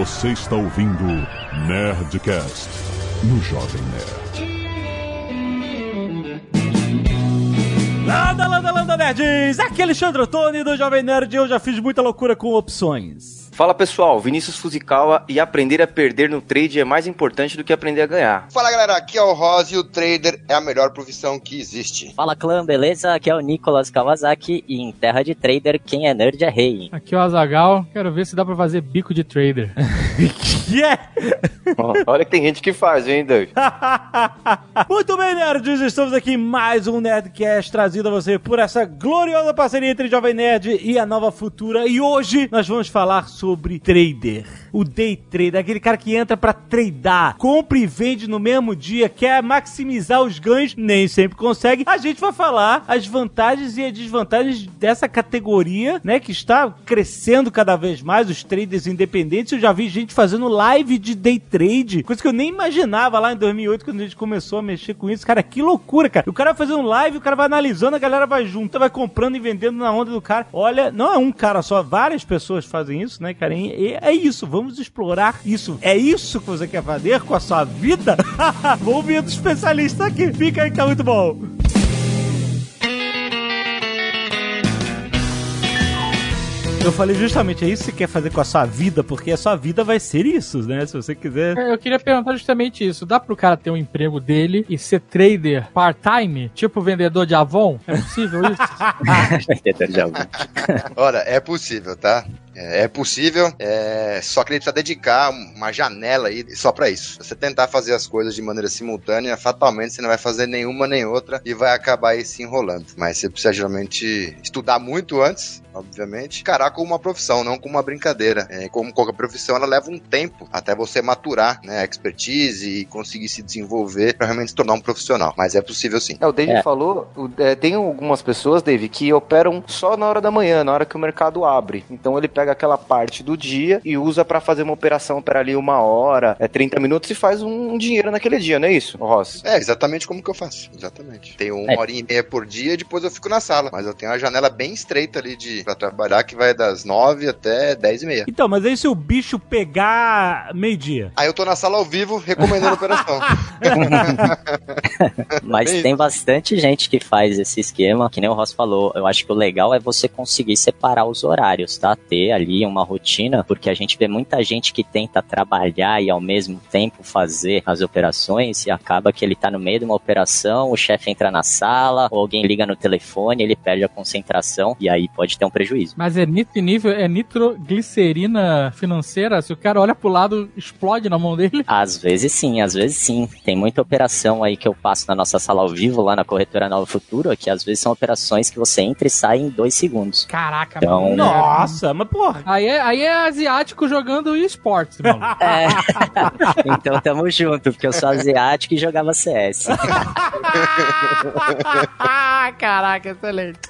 Você está ouvindo Nerdcast no Jovem Nerd. Landa, landa, landa, nerds! Aqui é Alexandre Ottoni do Jovem Nerd eu já fiz muita loucura com opções. Fala pessoal, Vinícius Fuzikawa e aprender a perder no trade é mais importante do que aprender a ganhar. Fala galera, aqui é o Rose e o trader é a melhor profissão que existe. Fala clã, beleza? Aqui é o Nicolas Kawasaki e em terra de trader, quem é nerd é rei. Aqui é o Azagal, quero ver se dá pra fazer bico de trader. que é? Olha que tem gente que faz, hein, Doug? Muito bem, nerds, estamos aqui em mais um Nerdcast trazido a você por essa gloriosa parceria entre Jovem Nerd e a Nova Futura. E hoje nós vamos falar sobre trader. O day trader, aquele cara que entra pra tradar, compra e vende no mesmo dia, quer maximizar os ganhos, nem sempre consegue. A gente vai falar as vantagens e as desvantagens dessa categoria, né, que está crescendo cada vez mais, os traders independentes. Eu já vi gente fazendo live de day trade, coisa que eu nem imaginava lá em 2008 quando a gente começou a mexer com isso. Cara, que loucura, cara. O cara vai fazendo live, o cara vai analisando, a galera vai junto, vai comprando e vendendo na onda do cara. Olha, não é um cara só, várias pessoas fazem isso, né, cara? E é isso, vamos explorar isso. É isso que você quer fazer com a sua vida? Vou ouvir do especialista aqui. Fica aí que tá muito bom. Eu falei justamente, é isso que você quer fazer com a sua vida, porque a sua vida vai ser isso, né? Se você quiser. É, Eu queria perguntar justamente isso. Dá pro cara ter um emprego dele e ser trader part-time? Tipo vendedor de Avon? É possível isso? Olha, é possível, tá? É, é possível, é, só que ele precisa dedicar uma janela aí só pra isso. Se você tentar fazer as coisas de maneira simultânea, fatalmente você não vai fazer nenhuma nem outra e vai acabar aí se enrolando. Mas você precisa geralmente estudar muito antes, obviamente, encarar como uma profissão, não como uma brincadeira. É, como qualquer profissão, ela leva um tempo até você maturar, né, a expertise e conseguir se desenvolver pra realmente se tornar um profissional. Mas é possível sim. É, o Dave É. falou, o- é, tem algumas pessoas, Dave, que operam só na hora da manhã, na hora que o mercado abre. Então ele pega aquela parte do dia e usa pra fazer uma operação, opera ali uma hora, é 30 minutos e faz um, dinheiro naquele dia, não é isso, Ross? É, exatamente como que eu faço. Exatamente. Tenho uma É. horinha e meia por dia e depois eu fico na sala. Mas eu tenho uma janela bem estreita ali de pra trabalhar que vai das nove até dez e meia. Então, mas aí se o bicho pegar meio-dia? Aí eu tô na sala ao vivo recomendando a operação. Mas Bem- tem bastante gente que faz esse esquema, que nem o Ross falou. Eu acho que o legal é você conseguir separar os horários, tá? Ter ali uma rotina, porque a gente vê muita gente que tenta trabalhar e ao mesmo tempo fazer as operações e acaba que ele tá no meio de uma operação, o chefe entra na sala, ou alguém liga no telefone, ele perde a concentração e aí pode ter um prejuízo. Mas é nitro nível, é nitroglicerina financeira? Se o cara olha pro lado, explode na mão dele? Às vezes sim, às vezes sim. Tem muita operação aí que eu passo na nossa sala ao vivo, lá na corretora Nova Futuro, que às vezes são operações que você entra e sai em dois segundos. Caraca, Então, mano. Nossa, mas porra. Aí é, aí é asiático jogando esportes, mano. É. então tamo junto, porque eu sou asiático e jogava CS. Caraca, excelente.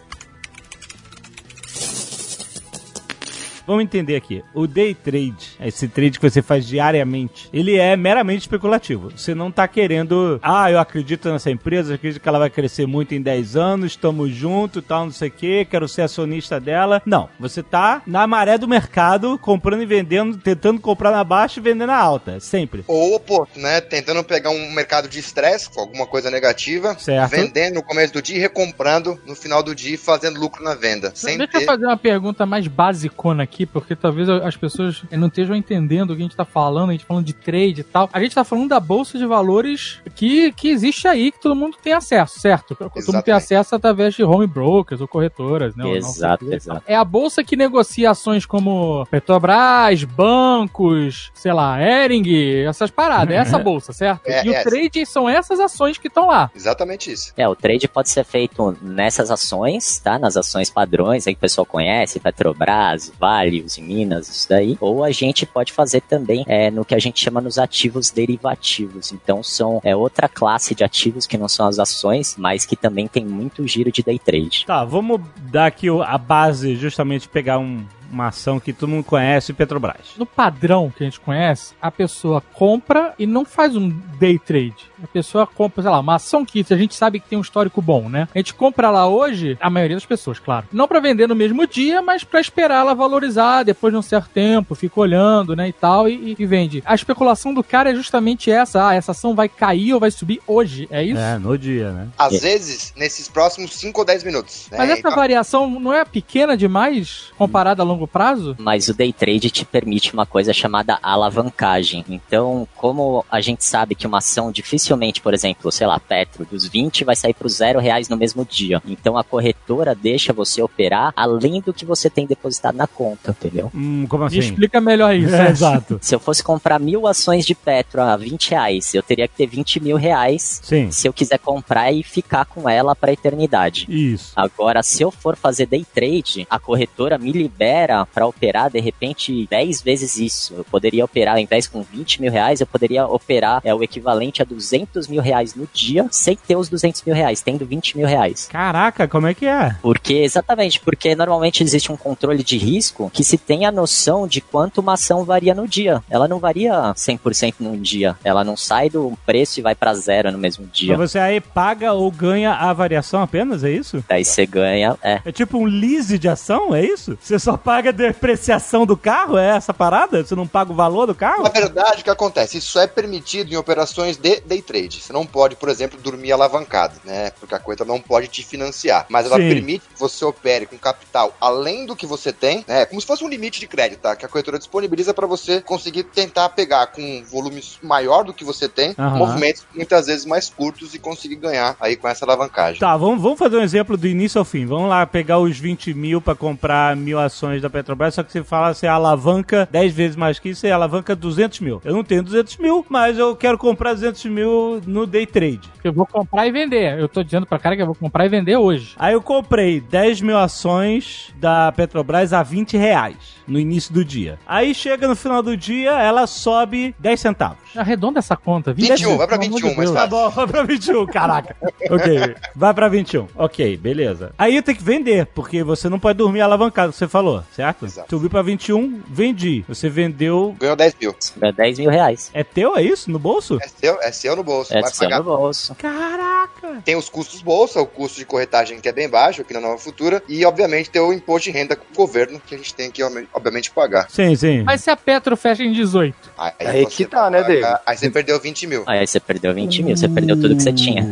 Vamos entender aqui. O day trade, esse trade que você faz diariamente, ele é meramente especulativo. Você não tá querendo, ah, eu acredito nessa empresa, eu acredito que ela vai crescer muito em 10 anos, estamos juntos, tal, não sei o quê, quero ser acionista dela. Não. Você tá na maré do mercado, comprando e vendendo, tentando comprar na baixa e vender na alta. Sempre. Ou oposto, né? Tentando pegar um mercado de estresse, com alguma coisa negativa, Certo. vendendo no começo do dia e recomprando no final do dia e fazendo lucro na venda. Sem Deixa eu ter. fazer uma pergunta mais basicona aqui, porque talvez as pessoas não estejam entendendo o que a gente tá falando, a gente tá falando de trade e tal. A gente tá falando da bolsa de valores que, que existe aí, que todo mundo tem acesso, certo? Todo mundo tem Exatamente. acesso através de home brokers ou corretoras, né? ou não, exato, o exato. É a bolsa que negocia ações como Petrobras, bancos, sei lá, Ering, essas paradas. É essa bolsa, certo? É, e o é. trade são essas ações que estão lá. Exatamente isso. É, o trade pode ser feito nessas ações, tá? Nas ações padrões aí que o pessoal conhece, Petrobras, Vale, Uzi Minas, isso daí. Ou a gente pode fazer também é, no que a gente chama nos ativos derivativos. Então são é, outra classe de ativos que não são as ações, mas que também tem muito giro de day trade. Tá, vamos dar aqui a base, justamente pegar um, uma ação que todo mundo conhece, Petrobras. No padrão que a gente conhece, a pessoa compra e não faz um day trade. A pessoa compra, sei lá, uma ação que a gente sabe que tem um histórico bom, né? A gente compra lá hoje, a maioria das pessoas, claro. Não para vender no mesmo dia, mas para esperar ela valorizar depois de um certo tempo, fica olhando, né, e tal, e, e vende. A especulação do cara é justamente essa. Ah, essa ação vai cair ou vai subir hoje, é isso? É, no dia, né? Às vezes, nesses próximos 5 ou 10 minutos. né? Mas essa Então, variação não é pequena demais comparada a longo prazo? Mas o day trade te permite uma coisa chamada alavancagem. Então, como a gente sabe que uma ação dificilmente, por exemplo, sei lá, Petro, dos 20 vai sair para os zero reais no mesmo dia. Então a corretora deixa você operar além do que você tem depositado na conta, entendeu? Hum, como Me assim? explica melhor isso. É, exato. Se eu fosse comprar mil ações de Petro a 20 reais, eu teria que ter 20 mil reais Sim, se eu quiser comprar e ficar com ela para eternidade. isso. Agora, se eu for fazer day trade, a corretora me libera para operar de repente 10 vezes isso. Eu poderia operar, ao invés com 20 mil reais, eu poderia operar é o equivalente a 200 mil reais no dia, sem ter os 200 mil reais, tendo 20 mil reais. Caraca, como é que é? Porque, exatamente, porque normalmente existe um controle de risco que se tem a noção de quanto uma ação varia no dia. Ela não varia 100% num dia. Ela não sai do preço e vai para zero no mesmo dia. Mas você aí paga ou ganha a variação apenas, é isso? Daí você ganha, é. É tipo um lease de ação, é isso? Você só paga a depreciação do carro? É essa parada? Você não paga o valor do carro? Na verdade, o que acontece? Isso é permitido em operações de day trade. Você não pode, por exemplo, dormir alavancado, né? Porque a coisa não pode te financiar. Mas ela Sim. permite que você opere com capital além do que você tem, né? Como se fosse um limite de crédito, tá? Que a corretora disponibiliza para você conseguir tentar pegar com um volume maior do que você tem, Aham. movimentos muitas vezes mais curtos e conseguir ganhar aí com essa alavancagem. Tá, vamos, vamos fazer um exemplo do início ao fim. Vamos lá pegar os 20 mil pra comprar mil ações da Petrobras, só que você fala, você alavanca 10 vezes mais que isso, você alavanca 200 mil. Eu não tenho 200 mil, mas eu quero comprar 200 mil no day trade. Eu vou comprar e vender. Eu tô dizendo pra cara que eu vou comprar e vender hoje. Aí eu comprei 10 mil ações da Petrobras a 20 reais no início do dia. Aí chega no final do dia, ela sobe 10 centavos. Arredonda essa conta. 21, vai pra pelo amor 21, de mais Deus. Tá bom, vai pra 21, caraca. ok, vai pra 21. Ok, beleza. Aí eu tenho que vender, porque você não pode dormir alavancado, você falou, certo? Exato. Subiu pra 21, vendi. Você vendeu. Ganhou 10 mil. É 10 mil reais. É teu, é isso? No bolso? É seu, é seu no bolso. É vai seu pagar no bolso. Caraca! Tem os custos bolsa, o custo de corretagem que é bem baixo aqui na Nova Futura, e obviamente tem o imposto de renda com o governo que a gente tem que obviamente pagar. Sim, sim. Mas se a Petro fecha em 18? Aí, Aí que tá, né, David? Aí você perdeu 20 mil. Aí você perdeu 20 mil, você perdeu tudo que você tinha.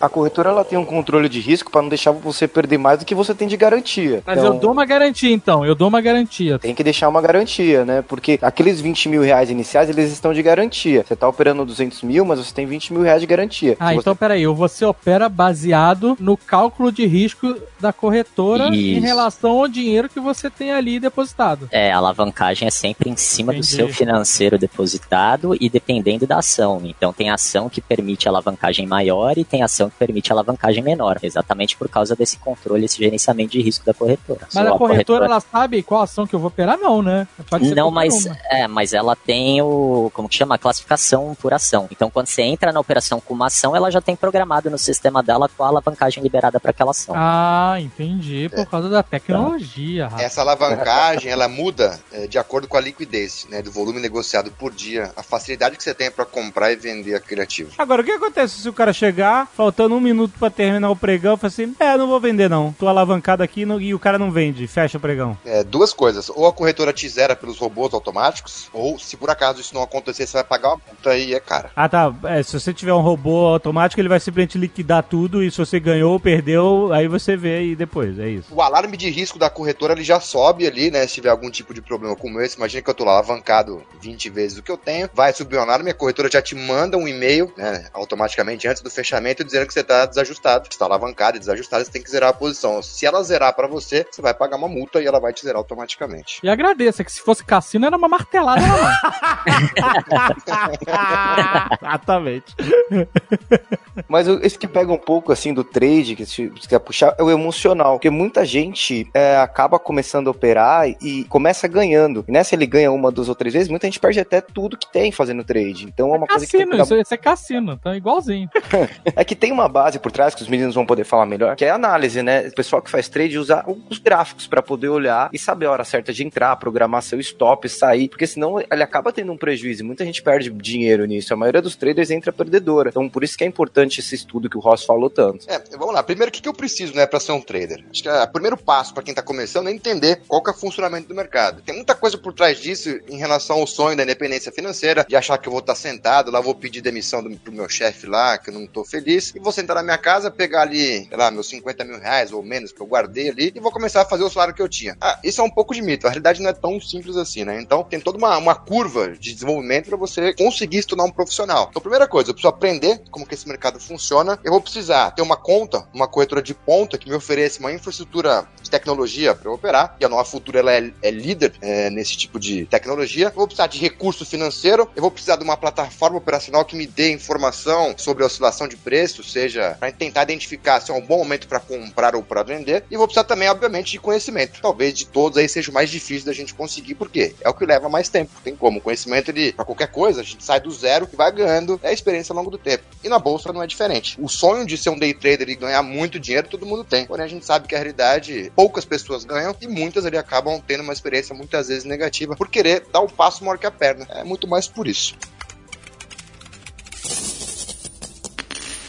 A corretora ela tem um controle de risco para não deixar você perder mais do que você tem de garantia. Mas Então, eu dou uma garantia, então. Eu dou uma garantia. Tem que deixar uma garantia, né? Porque aqueles 20 mil reais iniciais, eles estão de garantia. Você tá operando 200 mil, mas você tem 20 mil reais de garantia. Ah, Se você- então peraí. Você opera baseado no cálculo de risco da corretora em Isso. relação ao dinheiro que você tem ali depositado. É, a alavancagem é sempre em cima do Entendi. seu financeiro depositado e dependendo da ação. Então tem ação que permite alavancagem maior e tem ação que permite alavancagem menor, exatamente por causa desse controle, esse gerenciamento de risco da corretora. Mas Só a corretora, ela sabe qual ação que eu vou operar? Não, né? Pode ser Não, mas uma. é, mas ela tem o como que chama, a classificação por ação. Então, quando você entra na operação com uma ação, ela já tem programado no sistema dela qual a alavancagem liberada para aquela ação. Ah, entendi. Por causa da tecnologia, rapaz. Essa alavancagem, ela muda é, de acordo com a liquidez, né, do volume negociado por dia, a facilidade que você tem para comprar e vender aquele ativo. Agora, o que acontece se o cara chegar, faltando um minuto pra terminar o pregão, e falar assim: É, não vou vender não. Tô alavancado aqui no- e o cara não vende, fecha o pregão. É, duas coisas, ou a corretora te zera pelos robôs automáticos, ou se por acaso isso não acontecer, você vai pagar uma multa e é cara. Ah, tá. É, se você tiver um robô automático, ele vai simplesmente liquidar tudo e se você ganhou ou perdeu, aí você vê aí depois. É isso. O alarme de risco da corretora ele já sobe ali, né? Se tiver algum tipo de problema como esse, imagina que eu tô lá alavancado 20 vezes o que eu tenho, vai subir o alarme, a corretora já te manda um e-mail, né? Automaticamente antes do fechamento, dizendo que você tá desajustado, está alavancado e desajustado, você tem que zerar a posição. Se ela zerar pra você, você vai pagar uma multa e ela vai te zerar automaticamente. E agradeça, que se fosse cassino era uma martelada na mão. Exatamente. Mas esse que pega um pouco assim do trade, que se você quer puxar, é o emocional. Porque muita gente é, acaba começando a operar e começa ganhando. E nessa ele ganha uma, duas ou três vezes, muita gente perde até tudo que tem fazendo trade. Então é uma coisa que tem que cassino, isso, isso é cassino, então é igualzinho. É que tem uma base por trás que os meninos vão poder falar melhor, que é a análise, né? O pessoal que faz trade usa os gráficos para poder olhar e saber a hora certa de entrar, programar seu stop, sair, porque senão ele acaba tendo um prejuízo. Muita gente perde dinheiro nisso. A maioria dos traders entra perdedora. Então, por isso que é importante esse estudo que o Ross falou tanto. É, vamos lá. Primeiro, o que, que eu preciso, né, para ser um trader? Acho que é o primeiro passo para quem tá começando é entender qual que é o funcionamento do mercado. Tem muita coisa por trás disso em relação ao sonho da independência financeira, de achar que eu vou estar tá sentado, lá vou pedir demissão do, pro meu chefe lá, que eu não tô feliz, e vou sentar na minha casa, pegar ali, sei lá, meus 50 mil reais ou menos que eu guardei ali, e vou começar a fazer o salário que eu tinha. Ah, isso é um pouco de mito. A realidade não é tão simples assim, né? Então tem toda uma, uma curva de desenvolvimento para você conseguir se tornar um profissional. Então, primeira coisa, eu preciso aprender como que esse mercado funciona. Eu vou precisar ter uma conta, uma corretora de ponta que me ofereça uma infraestrutura de tecnologia para operar. E a Nova Futura ela é, é líder é, nesse tipo de tecnologia. Eu vou precisar de recurso financeiro. Eu vou precisar de uma plataforma operacional que me dê informação sobre a oscilação de preço, seja para tentar identificar se é um bom momento para comprar ou para vender. E vou precisar também, obviamente, de conhecimento. Talvez de todos aí seja o mais difícil da gente conseguir, porque é o que leva mais tempo. Tem como. Conhecimento, ele, para qualquer coisa, a gente sai do zero e vai ganhando é a experiência ao longo do tempo. E na bolsa não é diferente. O sonho de ser um day trader e ganhar muito dinheiro, todo mundo tem. Porém, a gente sabe que a realidade, poucas pessoas ganham e muitas ali acabam tendo uma experiência muitas vezes negativa por querer dar um passo maior que a perna. É muito mais por isso.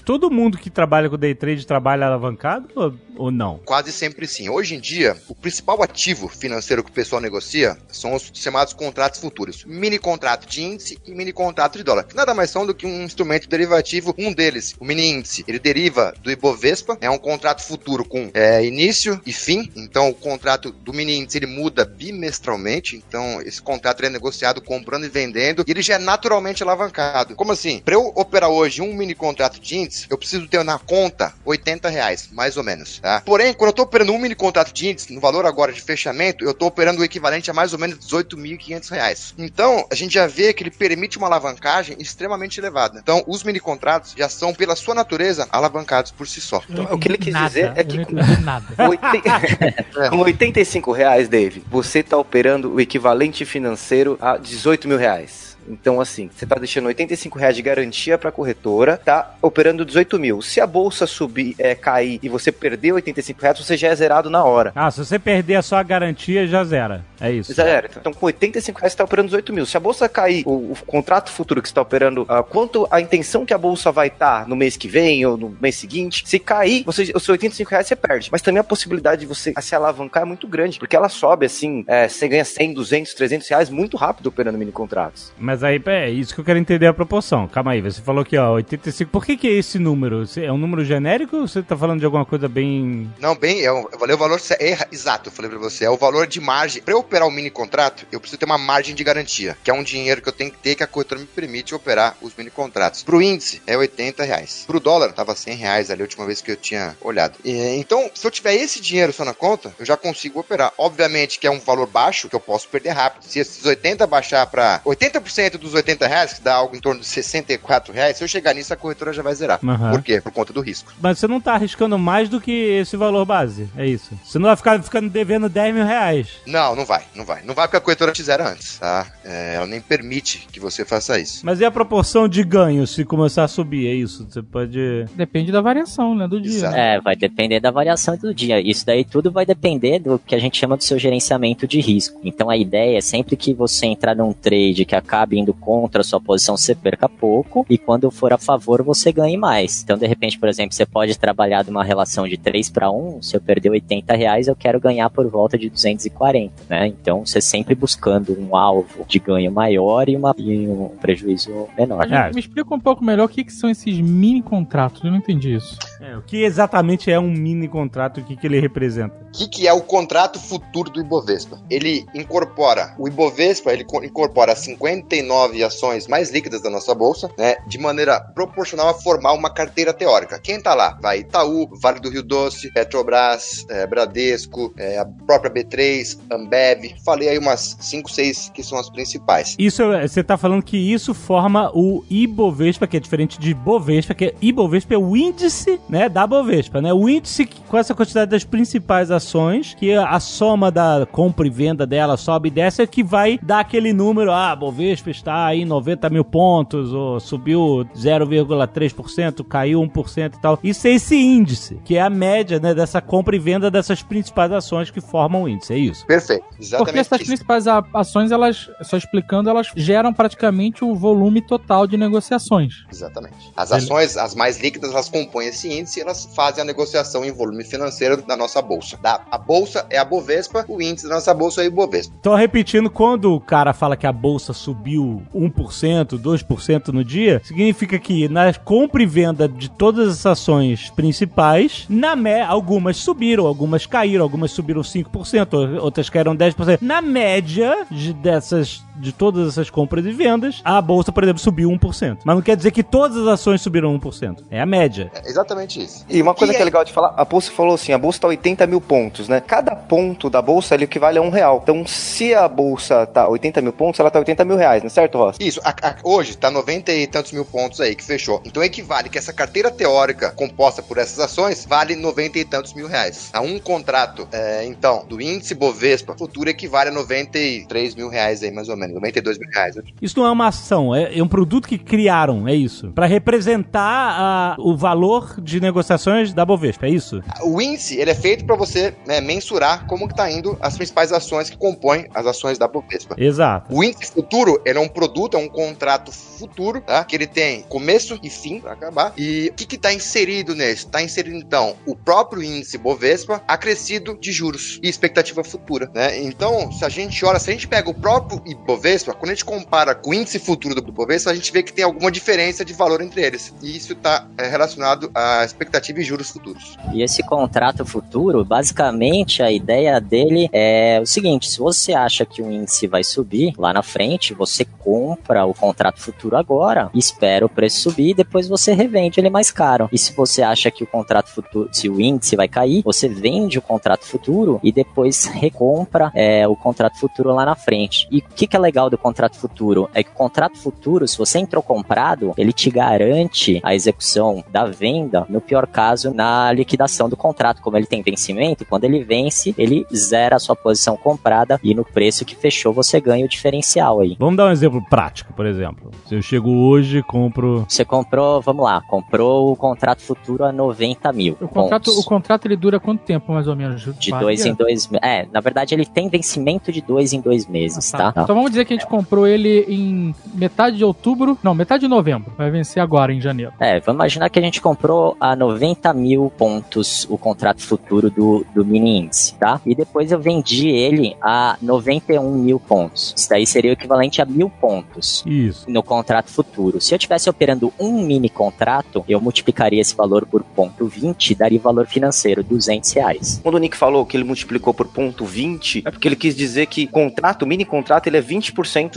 Todo mundo que trabalha com day trade trabalha alavancado ou, ou não? Quase sempre sim. Hoje em dia, o principal ativo financeiro que o pessoal negocia são os chamados contratos futuros. Mini contrato de índice e mini contrato de dólar. Que nada mais são do que um instrumento derivativo. Um deles, o mini índice, ele deriva do Ibovespa. É um contrato futuro com é, início e fim. Então, o contrato do mini índice ele muda bimestralmente. Então, esse contrato é negociado comprando e vendendo. E ele já é naturalmente alavancado. Como assim? Para eu operar hoje um mini contrato de índice, eu preciso ter na conta 80 reais, mais ou menos, tá? Porém, quando eu tô operando um mini contrato de índice, no valor agora de fechamento, eu tô operando o equivalente a mais ou menos 18.500 reais. Então, a gente já vê que ele permite uma alavancagem extremamente elevada. Então, os mini contratos já são, pela sua natureza, alavancados por si só. Então, o que ele quis Nada, dizer é que não com, nada. oiten- com 85 reais, Dave, você tá operando o equivalente financeiro a 18 mil reais. Então, assim, você tá deixando 85 reais de garantia pra corretora, tá operando 18 mil. Se a bolsa subir, é, cair e você perder 85 reais, você já é zerado na hora. Ah, se você perder a sua garantia, já zera. É isso. Já era. Então, com 85 reais, você tá operando 18 mil. Se a bolsa cair, o, o contrato futuro que você tá operando, ah, quanto a intenção que a bolsa vai estar no mês que vem ou no mês seguinte, se cair, você, os seus 85 reais você perde. Mas também a possibilidade de você se alavancar é muito grande, porque ela sobe assim, é, você ganha 100, 200, 300 reais muito rápido operando mini contratos. Mas aí, é isso que eu quero entender a proporção. Calma aí, você falou que, ó, 85. Por que que é esse número? É um número genérico ou você tá falando de alguma coisa bem. Não, bem, é um, eu falei o valor é, exato, eu falei pra você, é o valor de margem. Pra eu operar um mini contrato, eu preciso ter uma margem de garantia, que é um dinheiro que eu tenho que ter que a corretora me permite operar os mini contratos. Pro índice, é 80 reais. Pro dólar, tava 100 reais ali a última vez que eu tinha olhado. E, então, se eu tiver esse dinheiro só na conta, eu já consigo operar. Obviamente que é um valor baixo que eu posso perder rápido. Se esses 80 baixar pra 80% dos 80 reais, que dá algo em torno de 64 reais, se eu chegar nisso, a corretora já vai zerar. Aham. Por quê? Por conta do risco. Mas você não tá arriscando mais do que esse valor base. É isso. Você não vai ficar ficando devendo 10 mil reais. Não, não vai, não vai. Não vai porque a corretora te zera antes, tá? É, ela nem permite que você faça isso. Mas e a proporção de ganho se começar a subir? É isso. Você pode. Depende da variação, né, do dia. Exato. É, vai depender da variação do dia. Isso daí tudo vai depender do que a gente chama do seu gerenciamento de risco. Então a ideia é sempre que você entrar num trade que acabe indo contra a sua posição, você perca pouco, e quando for a favor, você ganhe mais. Então, de repente, por exemplo, você pode trabalhar de uma relação de 3 para 1, se eu perder 80 reais, eu quero ganhar por volta de 240, né? Então, você sempre buscando um alvo de ganho maior e, uma, e um prejuízo menor. Mas É. Me explica um pouco melhor o que, que são esses mini contratos. Eu não entendi isso. É, o que exatamente é um mini contrato? O que, que ele representa? O que, que é o contrato futuro do Ibovespa? Ele incorpora, o Ibovespa, ele co- incorpora 59 ações mais líquidas da nossa bolsa, né, de maneira proporcional a formar uma carteira teórica. Quem tá lá? Vai Itaú, Vale do Rio Doce, Petrobras, eh, Bradesco, eh, a própria B3, Ambev. Falei aí umas 5, 6 que são as principais. Isso, é- você tá falando que isso forma o Ibovespa, que é diferente de Bovespa, que é Ibovespa é o índice, né, da Bovespa, né? O índice com essa quantidade das principais ações, que a soma da compra e venda dela sobe e desce, é que vai dar aquele número, ah, Bovespa está aí em 90 mil pontos, ou subiu 0,3%, caiu 1% e tal. Isso é esse índice, que é a média né, dessa compra e venda dessas principais ações que formam o índice, é isso? Perfeito. Exatamente. Porque essas isso. principais ações, elas, só explicando, elas geram praticamente o volume total de negociações. Exatamente. As ações, as mais líquidas, elas compõem esse índice e elas fazem a negociação em volume financeiro da nossa bolsa. Da, a bolsa é a Bovespa, o índice da nossa bolsa é o Ibovespa. Então, repetindo, quando o cara fala que a bolsa subiu 1%, 2% no dia, significa que na compra e venda de todas as ações principais, na mé algumas subiram, algumas caíram, algumas subiram 5%, ou- outras caíram 10%. Na média de, dessas de todas essas compras e vendas, a bolsa, por exemplo, subiu 1%. Mas não quer dizer que todas as ações subiram 1%. É a média. É exatamente isso. E uma coisa E que é aí- legal de falar, a bolsa falou assim, a bolsa tá 80 mil pontos, né? Cada ponto da bolsa ele equivale a um real. Então, se a bolsa tá 80 mil pontos, ela tá 80 mil reais, não é certo, Ross? Isso, a- a- hoje tá 90 e tantos mil pontos aí que fechou. Então equivale que essa carteira teórica composta por essas ações vale 90 e tantos mil reais. A um contrato, é, então, do índice Bovespa futuro equivale a 93 mil reais aí, mais ou menos, 92 mil reais. Isso não é uma ação, é, é um produto que criaram, é isso. Pra representar a- o valor de negociações da Bovespa, é isso? O índice, ele é feito para você né, mensurar como que tá indo as principais ações que compõem as ações da Bovespa. Exato. O índice futuro, ele é um produto, é um contrato futuro, tá? Que ele tem começo e fim para acabar. E o que que tá inserido nesse? Tá inserido, então, o próprio índice Bovespa acrescido de juros e expectativa futura, né? Então, se a gente olha, se a gente pega o próprio Ibovespa, quando a gente compara com o índice futuro do Bovespa, a gente vê que tem alguma diferença de valor entre eles. E isso tá é, relacionado à expectativa e juros futuros. E esse contrato futuro, basicamente a ideia dele é o seguinte: se você acha que o índice vai subir lá na frente, você compra o contrato futuro agora, espera o preço subir e depois você revende ele mais caro. E se você acha que o contrato futuro, se o índice vai cair, você vende o contrato futuro e depois recompra é, o contrato futuro lá na frente. E o que, que é legal do contrato futuro? É que o contrato futuro, se você entrou comprado, ele te garante a execução da venda, no pior caso, na liquidação do contrato. Como ele tem vencimento, quando ele vence, ele zera a sua posição comprada e no preço que fechou você ganha o diferencial aí. Vamos dar um exemplo prático, por exemplo. Se eu chego hoje e compro. Você comprou, vamos lá, comprou o contrato futuro a 90 mil. O contrato, pontos. o contrato ele dura quanto tempo, mais ou menos? De dois em dois meses. É, na verdade ele tem vencimento de dois em dois meses, Ah, tá? Então vamos dizer que a gente comprou ele em metade de outubro. Não, metade de novembro. Vai vencer agora, em janeiro. É, vamos imaginar que a gente comprou a 90 mil pontos o contrato futuro do, do mini índice, tá? E depois eu vendi ele a 91 mil pontos. Isso daí seria o equivalente a mil pontos Isso. no contrato futuro. Se eu estivesse operando um mini contrato, eu multiplicaria esse valor por ponto 20 e daria o valor financeiro 200 reais. Quando o Nick falou que ele multiplicou por ponto 20, é porque ele quis dizer que contrato, mini contrato, ele é 20%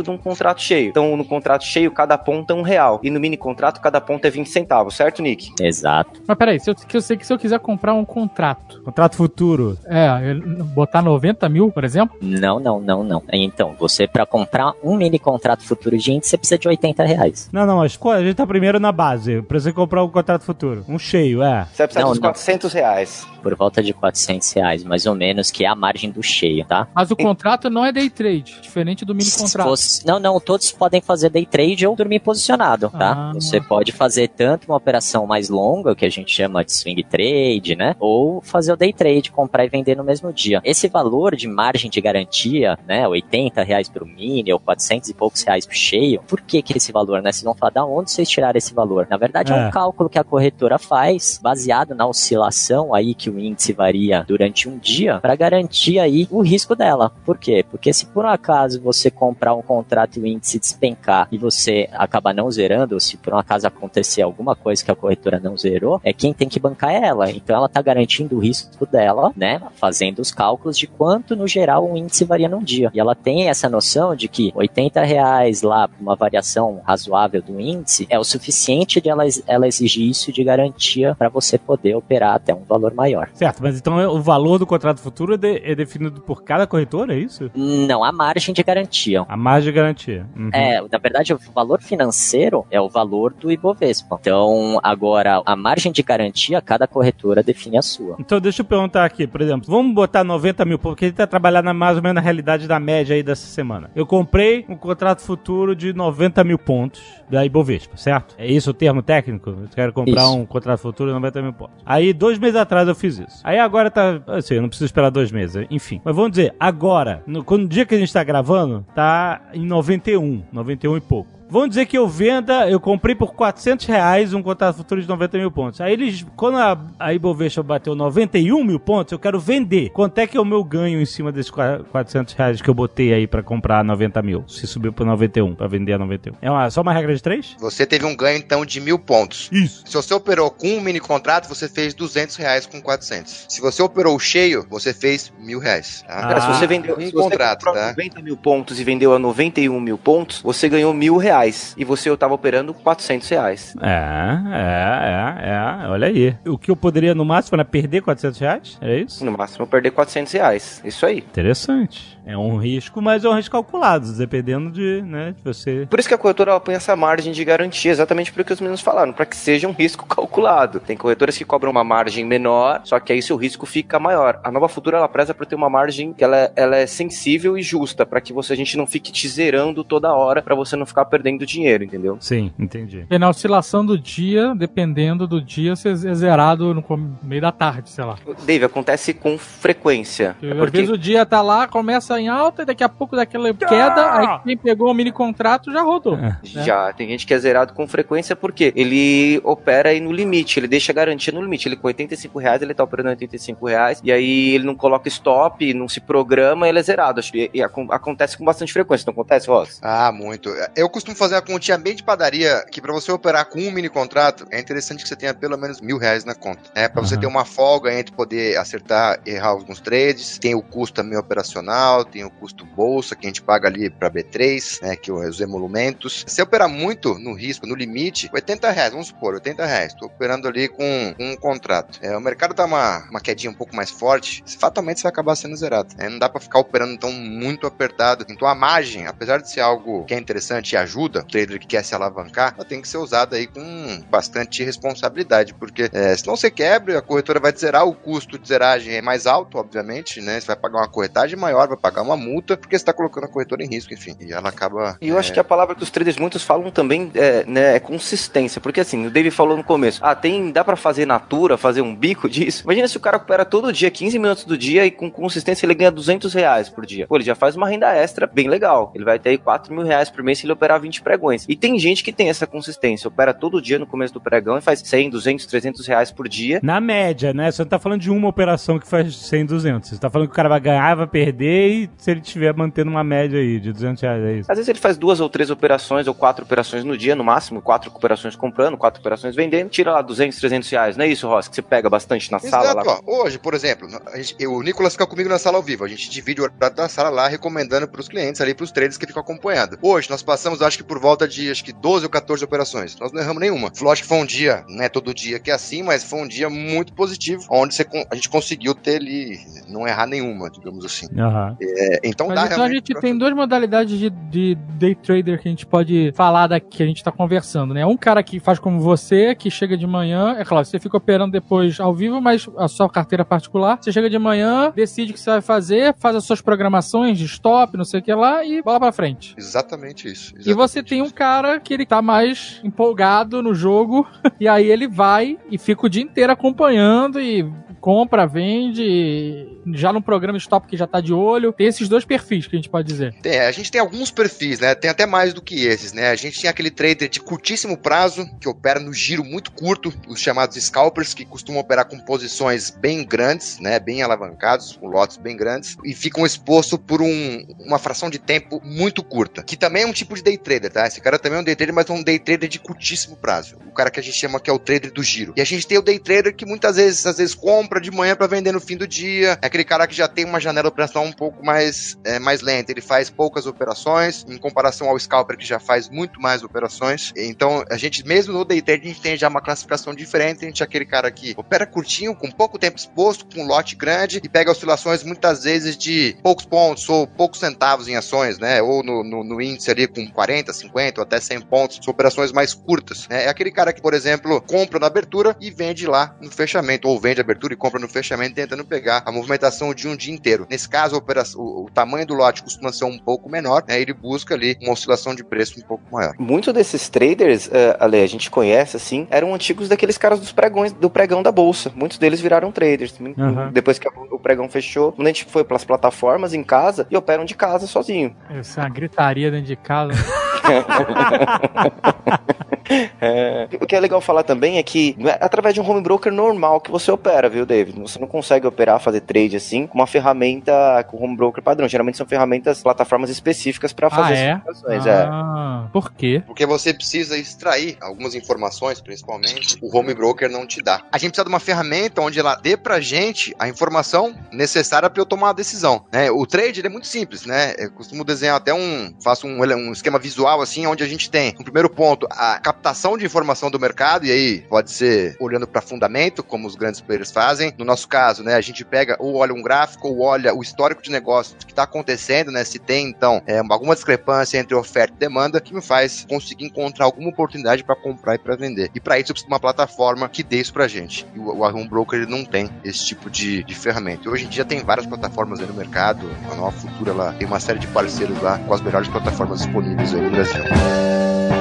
de um contrato cheio. Então, no contrato cheio, cada ponto é um real. E no mini contrato, cada ponto é 20 centavos, certo, Nick? Exato. Mas peraí, se eu, que eu sei que se eu quiser comprar um contrato, Contrato futuro. é, botar 90 mil, por exemplo, Não, não, não, não. Então, você para comprar um mini contrato futuro de índice, você precisa de 80 reais. Não, não, a gente tá primeiro na base. Precisa comprar um contrato futuro. Um cheio, é. Você vai precisar Não, dos não. 400 reais. Por volta de 400 reais, mais ou menos, que é a margem do cheio, tá? mas o contrato não é day trade, diferente do mini Se contrato. fosse- Não, não, todos podem fazer day trade ou dormir posicionado, tá? Ah. Você pode fazer tanto uma operação mais longa, que a gente chama de swing trade, né? Ou fazer o day trade, comprar e vender no mesmo dia. Esse valor de margem de garantia, né? 80 reais pro mini ou 400 e poucos reais pro cheio. Por que que esse valor, né? Vocês vão falar, da onde vocês tiraram esse valor? Na verdade, é, É. um cálculo que a corretora faz, baseado na oscilação aí que o índice varia durante um dia, para garantir aí o risco dela. Por quê? Porque se por um acaso você comprar um contrato e o índice despencar e você acabar não zerando, ou se por um acaso acontecer alguma coisa que a corretora não zerou, é quem tem que bancar ela. Então ela tá garantindo o risco dela, né? Fazendo os cálculos de quanto no geral o índice varia num dia. E ela tem essa noção de que 80 reais lá, uma variação razoável do índice, é o suficiente de ela, ela exigir isso de garantia para você poder operar até um valor maior. Certo, mas então é- o valor do contrato futuro é, de- é definido por cada corretora, é isso? Não, a margem de garantia. Garantia. A margem de garantia. Uhum. É, na verdade, o valor financeiro é o valor do Ibovespa. Então, agora, a margem de garantia, cada corretora define a sua. Então, deixa eu perguntar aqui, por exemplo, vamos botar 90 mil pontos, porque a gente tá trabalhando na- mais ou menos na realidade da média aí dessa semana. Eu comprei um contrato futuro de 90 mil pontos da Ibovespa, certo? É isso o termo técnico? Eu quero comprar Isso. um contrato futuro de 90 mil pontos. Aí, dois meses atrás eu fiz isso. Aí agora tá, assim, eu não preciso esperar dois meses, enfim. Mas vamos dizer, agora, no, quando, no dia que a gente tá gravando, tá em 91, 91 e pouco. Vamos dizer que eu venda, eu comprei por 400 reais um contrato futuro de 90 mil pontos. Aí eles, quando a, a Ibovespa bateu 91 mil pontos, eu quero vender. Quanto é que é o meu ganho em cima desses qua- 400 reais que eu botei aí pra comprar 90 mil? Se subiu pra 91, pra vender a 91. É uma, só uma regra de três? Você teve um ganho, então, de mil pontos. Isso. Se você operou com um mini contrato, você fez 200 reais com 400. Se você operou cheio, você fez mil reais. Tá? Cara, se você vendeu um se você contrato, tá? 90 mil pontos e vendeu a 91 mil pontos, você ganhou mil reais. E você estava operando 400 reais. É, é, é, é. Olha aí. O que eu poderia no máximo era perder 400 reais? Era isso? No máximo, perder 400 reais. Isso aí. Interessante. É um risco, mas é um risco calculado, dependendo de, né, de você. Por isso que a corretora ela põe essa margem de garantia, exatamente por que os meninos falaram, para que seja um risco calculado. Tem corretoras que cobram uma margem menor, só que aí seu risco fica maior. A nova futura ela preza por ter uma margem que ela, é- ela é sensível e justa, para que você a gente não fique te zerando toda hora, para você não ficar perdendo dinheiro, entendeu? Sim, entendi. E na oscilação do dia, dependendo do dia, você é zerado no meio da tarde, sei lá. Dave, acontece com frequência. Porque É Às porque vezes o dia tá lá, começa em alta, e daqui a pouco daquela queda, aí quem pegou o mini contrato já rodou. É. Já, tem gente que é zerado com frequência porque ele opera aí no limite, ele deixa a garantia no limite. Ele com 85 reais, ele tá operando 85 reais, e aí ele não coloca stop, não se programa, ele é zerado. Acho que- E, acon- acontece com bastante frequência, não acontece, Ross? Ah, muito. Eu costumo fazer a continha bem de padaria, que pra você operar com um mini contrato, é interessante que você tenha pelo menos mil reais na conta. É, pra você Aham. ter uma folga entre poder acertar, errar alguns trades, tem o custo também operacional, tem o custo bolsa, que a gente paga ali pra B3, né, que é os emolumentos. Se operar muito no risco, no limite, 80 reais, vamos supor, 80 reais, tô operando ali com, com um contrato. É, o mercado tá uma, uma quedinha um pouco mais forte, fatalmente você vai acabar sendo zerado. É, não dá pra ficar operando tão muito apertado. Então a margem, apesar de ser algo que é interessante e ajuda o trader que quer se alavancar, ela tem que ser usada aí com bastante responsabilidade, porque é, senão você quebra, a corretora vai zerar, o custo de zeragem é mais alto, obviamente, né? Você vai pagar uma corretagem maior, vai pagar uma multa, porque você tá colocando a corretora em risco, enfim. E ela acaba. E eu é, acho que a palavra que os traders muitos falam também é, né, é consistência. Porque assim, o Dave falou no começo: ah, tem, dá pra fazer natura, fazer um bico disso. Imagina se o cara opera todo dia, 15 minutos do dia, e com consistência ele ganha 200 reais por dia. Pô, ele já faz uma renda extra bem legal. Ele vai ter aí 4 mil reais por mês se ele operar 20 pregões. E tem gente que tem essa consistência, opera todo dia no começo do pregão e faz 100, 200, 300 reais por dia. Na média, né? Você não tá falando de uma operação que faz 100, 200. Você tá falando que o cara vai ganhar, vai perder e se ele estiver mantendo uma média aí de 200 reais, é isso. Às vezes ele faz duas ou três operações ou quatro operações no dia, no máximo, quatro operações comprando, quatro operações vendendo, tira lá 200, 300 reais. Não é isso, Ross? Que você pega bastante na sala Exato, lá. ó. Hoje, por exemplo, a gente- eu- o Nicolas fica comigo na sala ao vivo. A gente divide o horário da sala lá, recomendando pros clientes ali, pros traders que ficam acompanhando. Hoje, nós passamos, acho que por volta de acho que 12 ou 14 operações. Nós não erramos nenhuma. Lógico que foi um dia, não é todo dia que é assim, mas foi um dia muito positivo, onde você a gente conseguiu ter ali, não errar nenhuma, digamos assim. Aham. É, então Mas dá então a gente tem duas modalidades de, de day trader que a gente pode falar daqui, que a gente tá conversando, né? Um cara que faz como você, que chega de manhã, é claro, você fica operando depois ao vivo, mas a sua carteira particular, você chega de manhã, decide o que você vai fazer, faz as suas programações de stop, não sei o que lá, e bola pra frente. Exatamente isso. E você tem um cara que ele tá mais empolgado no jogo, e aí ele vai e fica o dia inteiro acompanhando e compra, vende, já no programa stop que já tá de olho. Tem esses dois perfis que a gente pode dizer. Tem, a gente tem alguns perfis, né? Tem até mais do que esses, né? A gente tem aquele trader de curtíssimo prazo, que opera no giro muito curto, os chamados scalpers, que costumam operar com posições bem grandes, né? Bem alavancados, com lotes bem grandes, e ficam expostos por um- uma fração de tempo muito curta, que também é um tipo de day trader, tá? Esse cara também é um day trader, mas é um day trader de curtíssimo prazo. O cara que a gente chama que é o trader do giro. E a gente tem o day trader que muitas vezes, às vezes compra, compra de manhã para vender no fim do dia. É aquele cara que já tem uma janela operacional um pouco mais, é, mais lenta. Ele faz poucas operações em comparação ao scalper que já faz muito mais operações. Então, a gente mesmo no day trade a gente tem já uma classificação diferente. A gente é aquele cara que opera curtinho, com pouco tempo exposto, com um lote grande e pega oscilações muitas vezes de poucos pontos ou poucos centavos em ações, né? Ou no, no, no índice ali com 40, 50 ou até 100 pontos, são operações mais curtas. Né? É aquele cara que, por exemplo, compra na abertura e vende lá no fechamento, ou vende abertura e compra no fechamento, tentando pegar a movimentação de um dia inteiro. Nesse caso, o, o tamanho do lote costuma ser um pouco menor, né? Ele busca ali uma oscilação de preço um pouco maior. Muitos desses traders, uh, Ale, a gente conhece assim, eram antigos daqueles caras dos pregões, do pregão da bolsa. Muitos deles viraram traders. Uhum. Depois que o pregão fechou, quando a gente foi pelas plataformas em casa e operam de casa sozinho. Isso é uma gritaria dentro de casa. É, o que é legal falar também é que é através de um home broker normal que você opera, viu, David? Você não consegue operar, fazer trade assim com uma ferramenta com home broker padrão. Geralmente são ferramentas, plataformas específicas para fazer ah, é? operações. É. Ah, é. Por quê? Porque você precisa extrair algumas informações, principalmente, o home broker não te dá. A gente precisa de uma ferramenta onde ela dê pra gente a informação necessária para eu tomar uma decisão. Né? O trade é muito simples, né? Eu costumo desenhar até um, faço um, um esquema visual assim, onde a gente tem, no primeiro ponto, a captação de informação do mercado, e aí pode ser olhando para fundamento, como os grandes players fazem. No nosso caso, né, a gente pega ou olha um gráfico ou olha o histórico de negócio que está acontecendo, né, se tem então é, alguma discrepância entre oferta e demanda que me faz conseguir encontrar alguma oportunidade para comprar e para vender. E para isso eu preciso de uma plataforma que dê isso pra gente. E o, Home Broker ele não tem esse tipo de, de ferramenta. Hoje em dia tem várias plataformas aí no mercado. A Nova Futura ela tem uma série de parceiros lá com as melhores plataformas disponíveis aí no Brasil.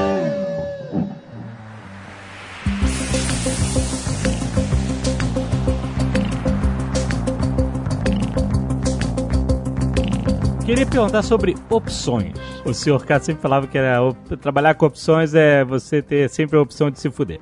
Thank you. Queria perguntar sobre opções. O senhor K sempre falava que era trabalhar com opções é você ter sempre a opção de se fuder.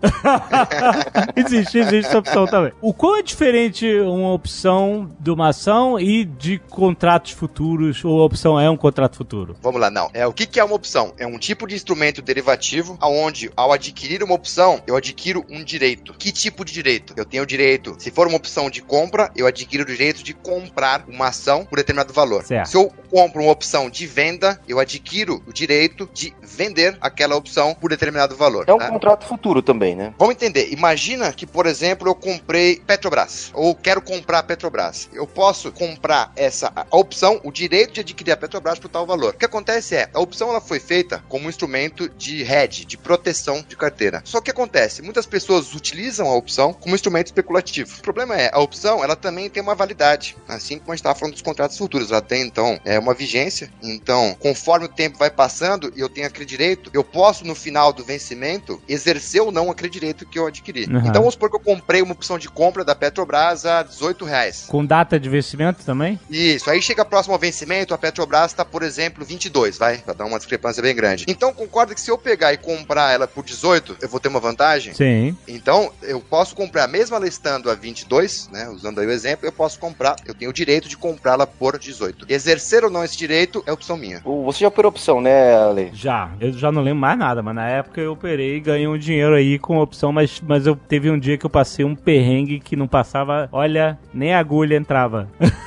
existe, existe essa opção também. O quão é diferente uma opção de uma ação e de contratos futuros, ou a opção é um contrato futuro? Vamos lá, não. É, o que, que é uma opção? É um tipo de instrumento derivativo onde, ao adquirir uma opção, eu adquiro um direito. Que tipo de direito? Eu tenho o direito, se for uma opção de compra, eu adquiro o direito de comprar uma ação por determinado valor. Certo. Se eu compro uma opção de venda, eu adquiro o direito de vender aquela opção por determinado valor. É um tá? contrato futuro também, né? Vamos entender. Imagina que, por exemplo, eu comprei Petrobras ou quero comprar Petrobras. Eu posso comprar essa opção, o direito de adquirir a Petrobras por tal valor. O que acontece é, a opção ela foi feita como um instrumento de hedge, de proteção de carteira. Só que acontece, muitas pessoas utilizam a opção como instrumento especulativo. O problema é, a opção ela também tem uma validade, assim como a gente estava falando dos contratos futuros. Ela tem então é, uma vigência. Então, conforme o tempo vai passando e eu tenho aquele direito, eu posso, no final do vencimento, exercer ou não aquele direito que eu adquiri. Uhum. Então, vamos supor que eu comprei uma opção de compra da Petrobras a 18 reais. Com data de vencimento também? Isso. Aí chega próximo ao vencimento, a Petrobras está, por exemplo, 22, vai? Pra dar uma discrepância bem grande. Então, concorda que se eu pegar e comprar ela por 18, eu vou ter uma vantagem? Sim. Então, eu posso comprar, mesmo ela estando a 22, né? Usando aí o exemplo, eu posso comprar, eu tenho o direito de comprá-la por 18. Exercer ou não esse direito é opção minha. Você já operou opção, né, Ale? Já. Eu já não lembro mais nada, mas na época eu operei e ganhei um dinheiro aí com opção, mas, mas eu teve um dia que eu passei um perrengue que não passava, olha, nem a agulha entrava.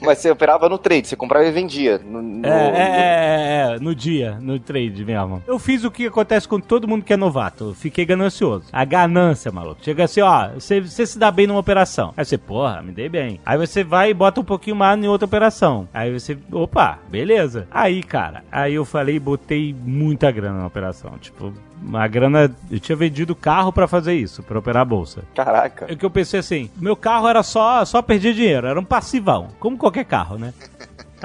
Mas você operava no trade, você comprava e vendia. No, no, é, é, é, é, no dia, no trade mesmo. Eu fiz o que acontece com todo mundo que é novato. Eu fiquei ganancioso. A ganância, maluco. Chega assim, ó, você, você se dá bem numa operação. Aí você, porra, me dei bem. Aí você vai e bota um pouquinho mais em outra operação. Aí você, opa, beleza. Aí, cara, aí eu falei, botei muita grana na operação. Tipo, uma grana. Eu tinha vendido carro para fazer isso, para operar a bolsa. Caraca. É que eu pensei assim: meu carro era só, só perder dinheiro, era um passivão, como qualquer carro, né?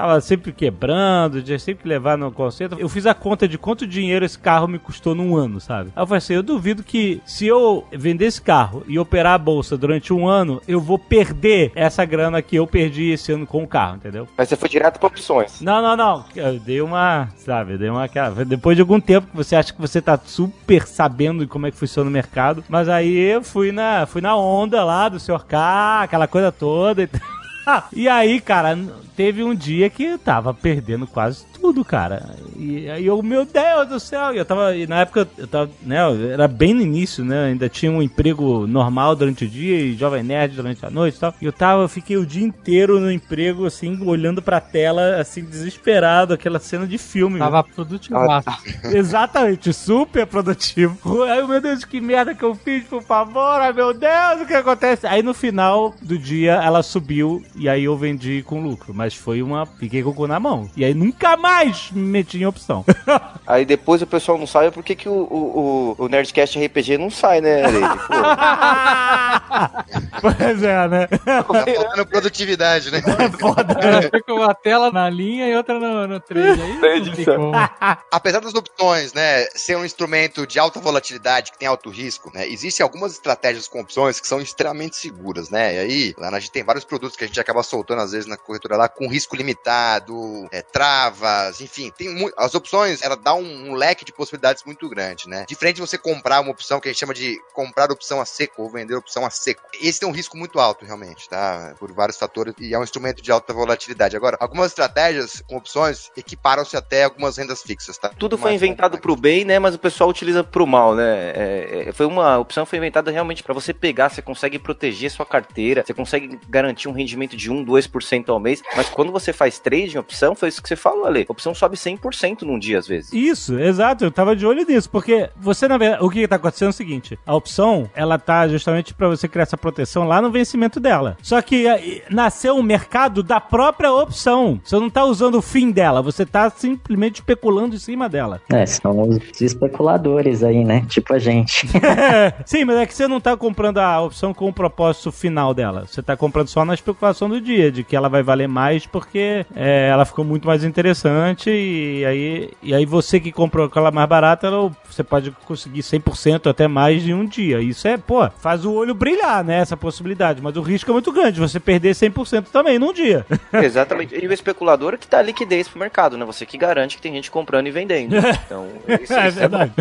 Tava sempre quebrando, tinha sempre que levar no conserto. Eu fiz a conta de quanto dinheiro esse carro me custou num ano, sabe? Aí eu falei assim: eu duvido que se eu vender esse carro e operar a bolsa durante um ano, eu vou perder essa grana que eu perdi esse ano com o carro, entendeu? Mas você foi direto para opções. Não, não, não. Eu dei uma, sabe, eu dei uma. Depois de algum tempo que você acha que você tá super sabendo como é que funciona o mercado, mas aí eu fui na, fui na onda lá do Sr. K, aquela coisa toda e e aí, cara, teve um dia que eu tava perdendo quase tudo, cara. E aí eu, meu Deus do céu, e eu tava, e na época eu tava, né, eu era bem no início, né, ainda tinha um emprego normal durante o dia e jovem nerd durante a noite e tal. E eu tava, eu fiquei o dia inteiro no emprego, assim, olhando pra tela, assim, desesperado, aquela cena de filme. Tava produtivo. Exatamente, super produtivo. Ai, meu Deus, que merda que eu fiz, por favor, ai meu Deus, o que acontece? Aí no final do dia ela subiu e aí eu vendi com lucro, mas foi uma. Fiquei com o cu na mão. E aí nunca mais me meti em opção. Aí depois o pessoal não sabe por que, que o, o, o, Nerdcast RPG não sai, né, pois é, né? Tá faltando produtividade, né? Ela fica com uma tela na linha e outra no, no trade. Aí não tem como. Apesar das opções, né, ser um instrumento de alta volatilidade que tem alto risco, né, existem algumas estratégias com opções que são extremamente seguras, né? E aí, lá a gente tem vários produtos que a gente acaba soltando às vezes na corretora lá com risco limitado, é, travas, enfim, tem as opções, ela dá um, um leque de possibilidades muito grande, né? Diferente de você comprar uma opção que a gente chama de comprar opção a seco ou vender opção a seco. Esse tem um risco muito alto, realmente, tá? Por vários fatores e é um instrumento de alta volatilidade. Agora, algumas estratégias com opções equiparam-se até algumas rendas fixas, tá? Tudo foi inventado complexo. pro bem, né? Mas o pessoal utiliza pro mal, né? É, é, foi uma opção foi inventada realmente pra você pegar, você consegue proteger sua carteira, você consegue garantir um rendimento de 1, 2% ao mês. Mas quando você faz trade em opção, foi isso que você falou, Ale. A opção sobe 100% num dia às vezes. Isso, exato, eu tava de olho nisso, porque você, na verdade, o que tá acontecendo é o seguinte, a opção, ela tá justamente pra você criar essa proteção lá no vencimento dela. Só que eh, nasceu um mercado da própria opção. Você não tá usando o fim dela, você tá simplesmente especulando em cima dela. É, são os especuladores aí, né? Tipo a gente. Sim, mas é que você não tá comprando a opção com o propósito final dela. Você tá comprando só na especulação do dia, de que ela vai valer mais porque é, ela ficou muito mais interessante e aí, e aí você que comprou aquela mais barata, ela- você pode conseguir 100% até mais em um dia. Isso é, pô, faz o olho brilhar, né, essa possibilidade. Mas o risco é muito grande, você perder 100% também num dia. Exatamente. E o especulador é que dá liquidez pro mercado, né? Você que garante que tem gente comprando e vendendo. Então, isso, é isso é verdade.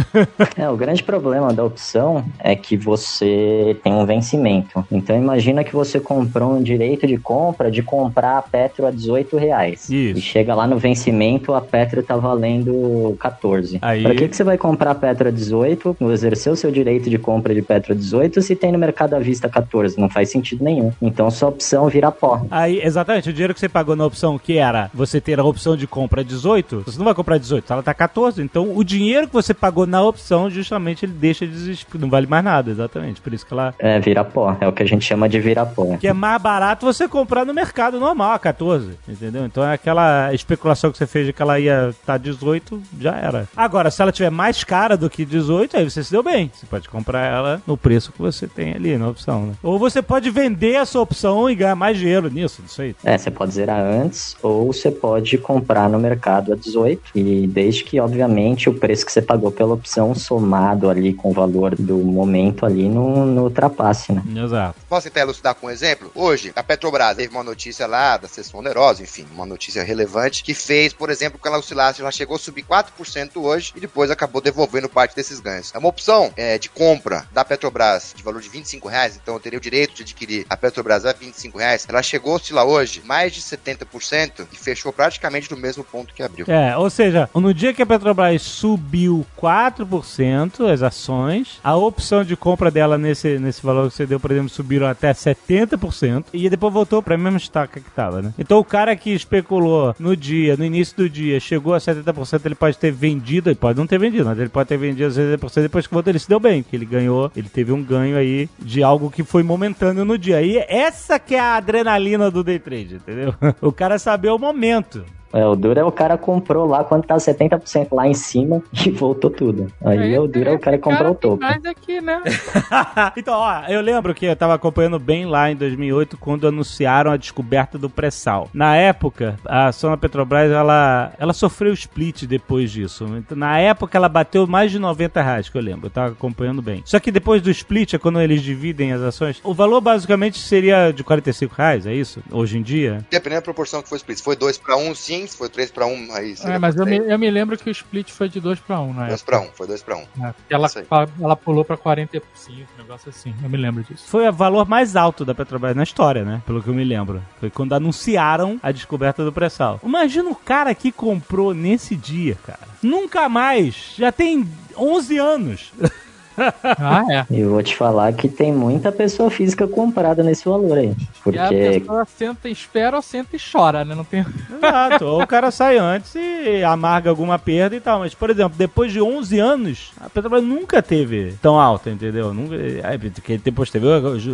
É, o grande problema da opção é que você tem um vencimento. Então imagina que você comprou um direito de compra de comprar a Petro a 18 reais. Isso. E chega lá no vencimento, a Petro tá valendo 14. Aí- Pra que, que você vai comprar a Petro a 18, exercer o seu direito de compra de Petro a 18, se tem no mercado à vista 14? Não faz sentido nenhum. Então sua opção vira pó. Aí, exatamente, o dinheiro que você pagou na opção que era você ter a opção de compra 18, você não vai comprar 18, ela tá 14. Então, o dinheiro que você pagou na opção, justamente, ele deixa de existir, não vale mais nada, exatamente. Por isso que ela. É, vira pó. É o que a gente chama de vira pó. Que é mais barato você comprar no mercado normal, a 14, entendeu? Então é aquela especulação que você fez de que ela ia estar 18, já era. Agora, se ela tiver mais cara do que 18, aí você se deu bem. Você pode comprar ela no preço que você tem ali na opção, né? Ou você pode vender essa opção e ganhar mais dinheiro nisso, não sei. É, você pode zerar antes ou você pode comprar no mercado a 18 e desde que, obviamente, o preço que você pagou pela opção somado ali com o valor do momento ali não, não ultrapasse, né? Exato. Posso tentar elucidar com um exemplo? Hoje, a Petrobras teve uma notícia lá da sessão onerosa, enfim, uma notícia relevante, que fez, por exemplo, que ela oscilasse, ela chegou a subir 4% hoje e depois acabou devolvendo parte desses ganhos. É uma opção é, de compra da Petrobras de valor de 25 reais, então eu teria o direito de adquirir a Petrobras a 25 reais. Ela chegou a oscilar hoje mais de 70% e fechou praticamente no mesmo ponto que abriu. É, ou seja, no dia que a Petrobras subiu 4% as ações, a opção de compra dela nesse, nesse valor que você deu, por exemplo, subiram até 70% e depois voltou para a mesma estaca que tava, né? Então o cara que especulou no dia, no início do dia, chegou a 70%, ele pode ter vendido, ele pode não ter vendido, mas ele pode ter vendido a 70% depois que voltou, ele se deu bem, que ele ganhou, ele teve um ganho aí de algo que foi momentâneo no dia. E essa que é a adrenalina do day trade, entendeu? O cara saber o momento. É, o duro é o cara comprou lá quando tá 70% lá em cima e voltou tudo. Aí o duro é o cara que comprou o tem topo. mais aqui, né? então, ó, eu lembro que eu tava acompanhando bem lá em 2008 quando anunciaram a descoberta do pré-sal. Na época, a ação da Petrobras, ela, ela sofreu split depois disso. Então, na época, ela bateu mais de 90 reais, que eu lembro. Eu tava acompanhando bem. Só que depois do split, é quando eles dividem as ações, o valor basicamente seria de 45 reais, é isso? Hoje em dia? Dependendo da proporção que foi split. Se foi 2 para 1, sim. 100, foi 3 para 1, aí É, mas eu me, eu me lembro que o split foi de 2 pra 1, né? 2 para 1, foi 2 para 1. É, ela, ela pulou pra 45, um negócio assim. Eu me lembro disso. Foi o valor mais alto da Petrobras na história, né? Pelo que eu me lembro. Foi quando anunciaram a descoberta do pré-sal. Imagina o cara que comprou nesse dia, cara. Nunca mais. Já tem 11 anos. Ah, é. E eu vou te falar que tem muita pessoa física comprada nesse valor aí. E a Porque pessoa senta e espera ou senta e chora, né? Não tem. Exato. Ou o cara sai antes e amarga alguma perda e tal. Mas, por exemplo, depois de 11 anos, a Petrobras nunca teve tão alta, entendeu? Nunca, porque depois teve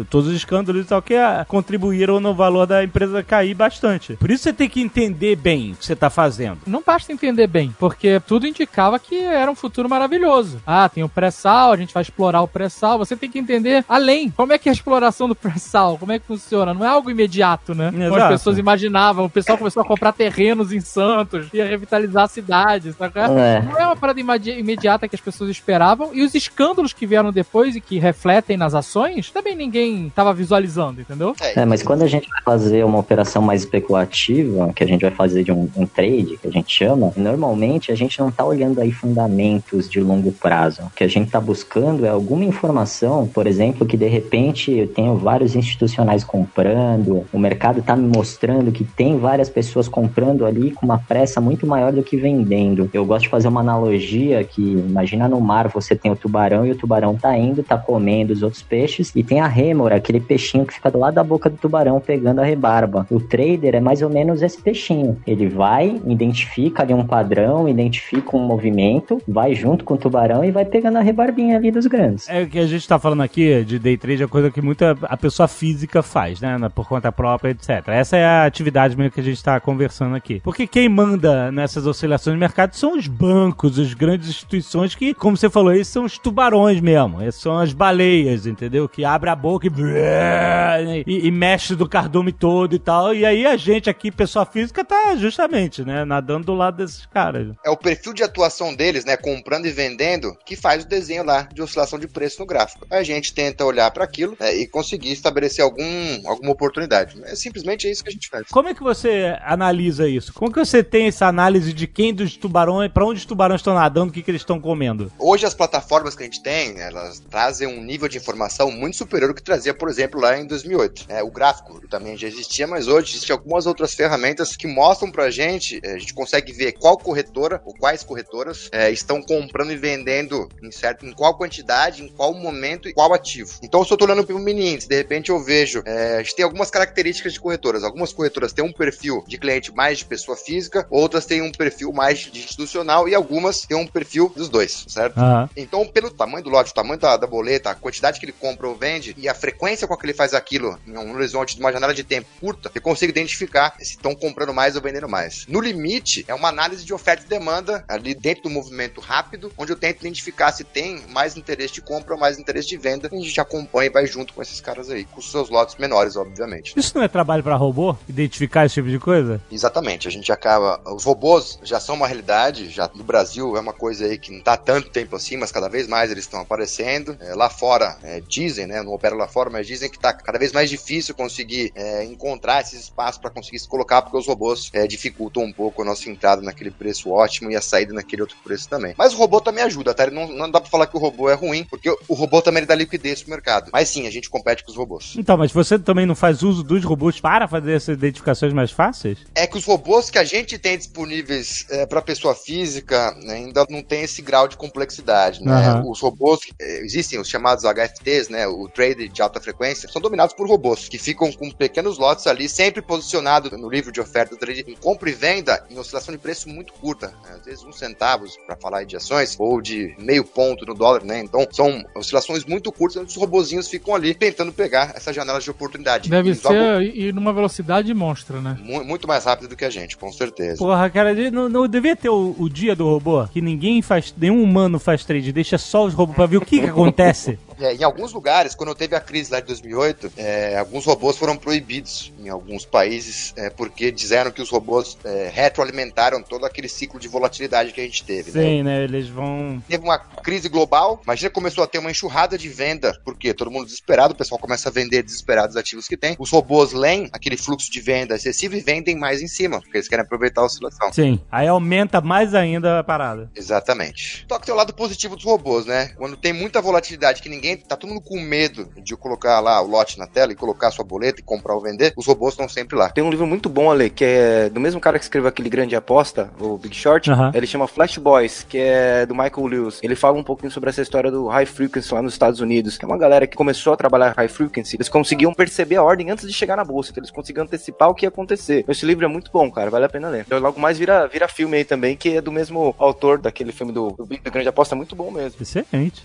todos os escândalos e tal que ah, contribuíram no valor da empresa cair bastante. Por isso você tem que entender bem o que você está fazendo. Não basta entender bem, porque tudo indicava que era um futuro maravilhoso. Ah, tem o pré-sal, a gente vai explorar o pré-sal. Você tem que entender além. Como é que é a exploração do pré-sal? Como é que funciona? Não é algo imediato, né? Como as Exato. pessoas imaginavam. O pessoal começou a comprar terrenos em Santos, ia revitalizar a cidade, sabe? É. Não é uma parada imediata que as pessoas esperavam. E os escândalos que vieram depois e que refletem nas ações, também ninguém tava visualizando, entendeu? É, mas quando a gente vai fazer uma operação mais especulativa, que a gente vai fazer de um, um trade, que a gente chama, normalmente a gente não tá olhando aí fundamentos de longo prazo. O que a gente tá buscando é alguma informação, por exemplo, que de repente eu tenho vários institucionais comprando, o mercado tá me mostrando que tem várias pessoas comprando ali com uma pressa muito maior do que vendendo. Eu gosto de fazer uma analogia que imagina no mar você tem o tubarão e o tubarão tá indo, tá comendo os outros peixes e tem a rêmora, aquele peixinho que fica do lado da boca do tubarão pegando a rebarba. O trader é mais ou menos esse peixinho. Ele vai, identifica ali um padrão, identifica um movimento, vai junto com o tubarão e vai pegando a rebarbinha ali dos grandes. É o que a gente tá falando aqui de day trade, é coisa que muita a pessoa física faz, né? Por conta própria, etc. Essa é a atividade mesmo que a gente tá conversando aqui. Porque quem manda nessas oscilações de mercado são os bancos, as grandes instituições que, como você falou, esses são os tubarões mesmo. Esses são as baleias, entendeu? Que abre a boca e, e, e mexe do cardume todo e tal. E aí a gente aqui, pessoa física, tá justamente, né? Nadando do lado desses caras. É o perfil de atuação deles, né, comprando e vendendo, que faz o desenho lá de oscilação de preço no gráfico. A gente tenta olhar para aquilo né, e conseguir estabelecer algum, alguma oportunidade. É simplesmente isso que a gente faz. Como é que você analisa isso? Como que você tem essa análise de quem dos tubarões, pra onde os tubarões estão nadando, o que, que eles estão comendo? Hoje as plataformas que a gente tem, elas trazem um nível de informação muito superior ao que trazia, por exemplo, lá em 2008. É, o gráfico também já existia, mas hoje existem algumas outras ferramentas que mostram pra gente, é, a gente consegue ver qual corretora ou quais corretoras é, estão comprando e vendendo em, certo, em qual quantidade, em qual momento e qual ativo. Então, se eu tô olhando para o mini índice, de repente eu vejo, é, a gente tem algumas características de corretoras. Algumas corretoras têm um perfil de cliente mais de pessoa física, outras têm um perfil mais de institucional e algumas têm um perfil dos dois, certo? Aham. Então, pelo tamanho do lote, o tamanho da, da boleta, a quantidade que ele compra ou vende e a frequência com que ele faz aquilo em um horizonte de uma janela de tempo curta, eu consigo identificar se estão comprando mais ou vendendo mais. No limite, é uma análise de oferta e demanda ali dentro do movimento rápido, onde eu tento identificar se tem mais interesse de compra mais interesse de venda. E a gente acompanha e vai junto com esses caras aí, com seus lotes menores, obviamente. Isso não é trabalho pra robô? Identificar esse tipo de coisa? Exatamente, a gente acaba. Os robôs já são uma realidade, já no Brasil é uma coisa aí que não tá tanto tempo assim, mas cada vez mais eles estão aparecendo. É, lá fora, é, dizem, né? Não opera lá fora, mas dizem que tá cada vez mais difícil conseguir é, encontrar esses espaços para conseguir se colocar, porque os robôs é, dificultam um pouco a nossa entrada naquele preço ótimo e a saída naquele outro preço também. Mas o robô também ajuda, tá? Ele Não, não dá pra falar que o robô é ruim, porque o robô também dá liquidez pro mercado. Mas sim, a gente compete com os robôs. Então, mas você também não faz uso dos robôs para fazer essas identificações mais fáceis? é que os robôs que a gente tem disponíveis para pessoa física né, ainda não tem esse grau de complexidade, né? Aham. Os robôs eh, existem os chamados HFTs, né? O trade de alta frequência, são dominados por robôs que ficam com pequenos lotes ali, sempre posicionado no livro de oferta do trade em compra e venda em oscilação de preço muito curta, né? às vezes uns centavos para falar de ações ou de meio ponto no dólar, né? Então são oscilações muito curtas onde os robozinhos ficam ali tentando pegar essas janelas de oportunidade. Deve ser e e numa velocidade monstra, né? mu- muito mais rápido do que a gente, com certeza. Porra, cara, não, não devia ter o, o dia do robô? Que ninguém faz, nenhum humano faz trade, deixa só os robôs pra ver o que que acontece. É, em alguns lugares, quando teve a crise lá de 2008, é, alguns robôs foram proibidos em alguns países, é, porque disseram que os robôs é, retroalimentaram todo aquele ciclo de volatilidade que a gente teve. né? Sim, né? Eles vão. Teve uma crise global, imagina começou a ter uma enxurrada de venda, porque todo mundo desesperado, o pessoal começa a vender desesperado os ativos que tem. Os robôs leem aquele fluxo de venda excessivo e vendem mais em cima, porque eles querem aproveitar a oscilação. Sim. Aí aumenta mais ainda a parada. Exatamente. Só que tem o lado positivo dos robôs, né? Quando tem muita volatilidade, que ninguém. Tá todo mundo com medo de colocar lá o lote na tela e colocar a sua boleta e comprar ou vender, os robôs estão sempre lá. Tem um livro muito bom, Ale, que é do mesmo cara que escreveu aquele grande aposta, o Big Short. Ele chama Flash Boys, que é do Michael Lewis. Ele fala um pouquinho sobre essa história do High Frequency lá nos Estados Unidos, que é uma galera que começou a trabalhar High Frequency. Eles conseguiam perceber a ordem antes de chegar na bolsa, então eles conseguiam antecipar o que ia acontecer. Esse livro é muito bom, cara, vale a pena ler. Então, logo mais vira, vira filme aí também, que é do mesmo autor daquele filme do, do Big do Grande Aposta, muito bom mesmo. Excelente.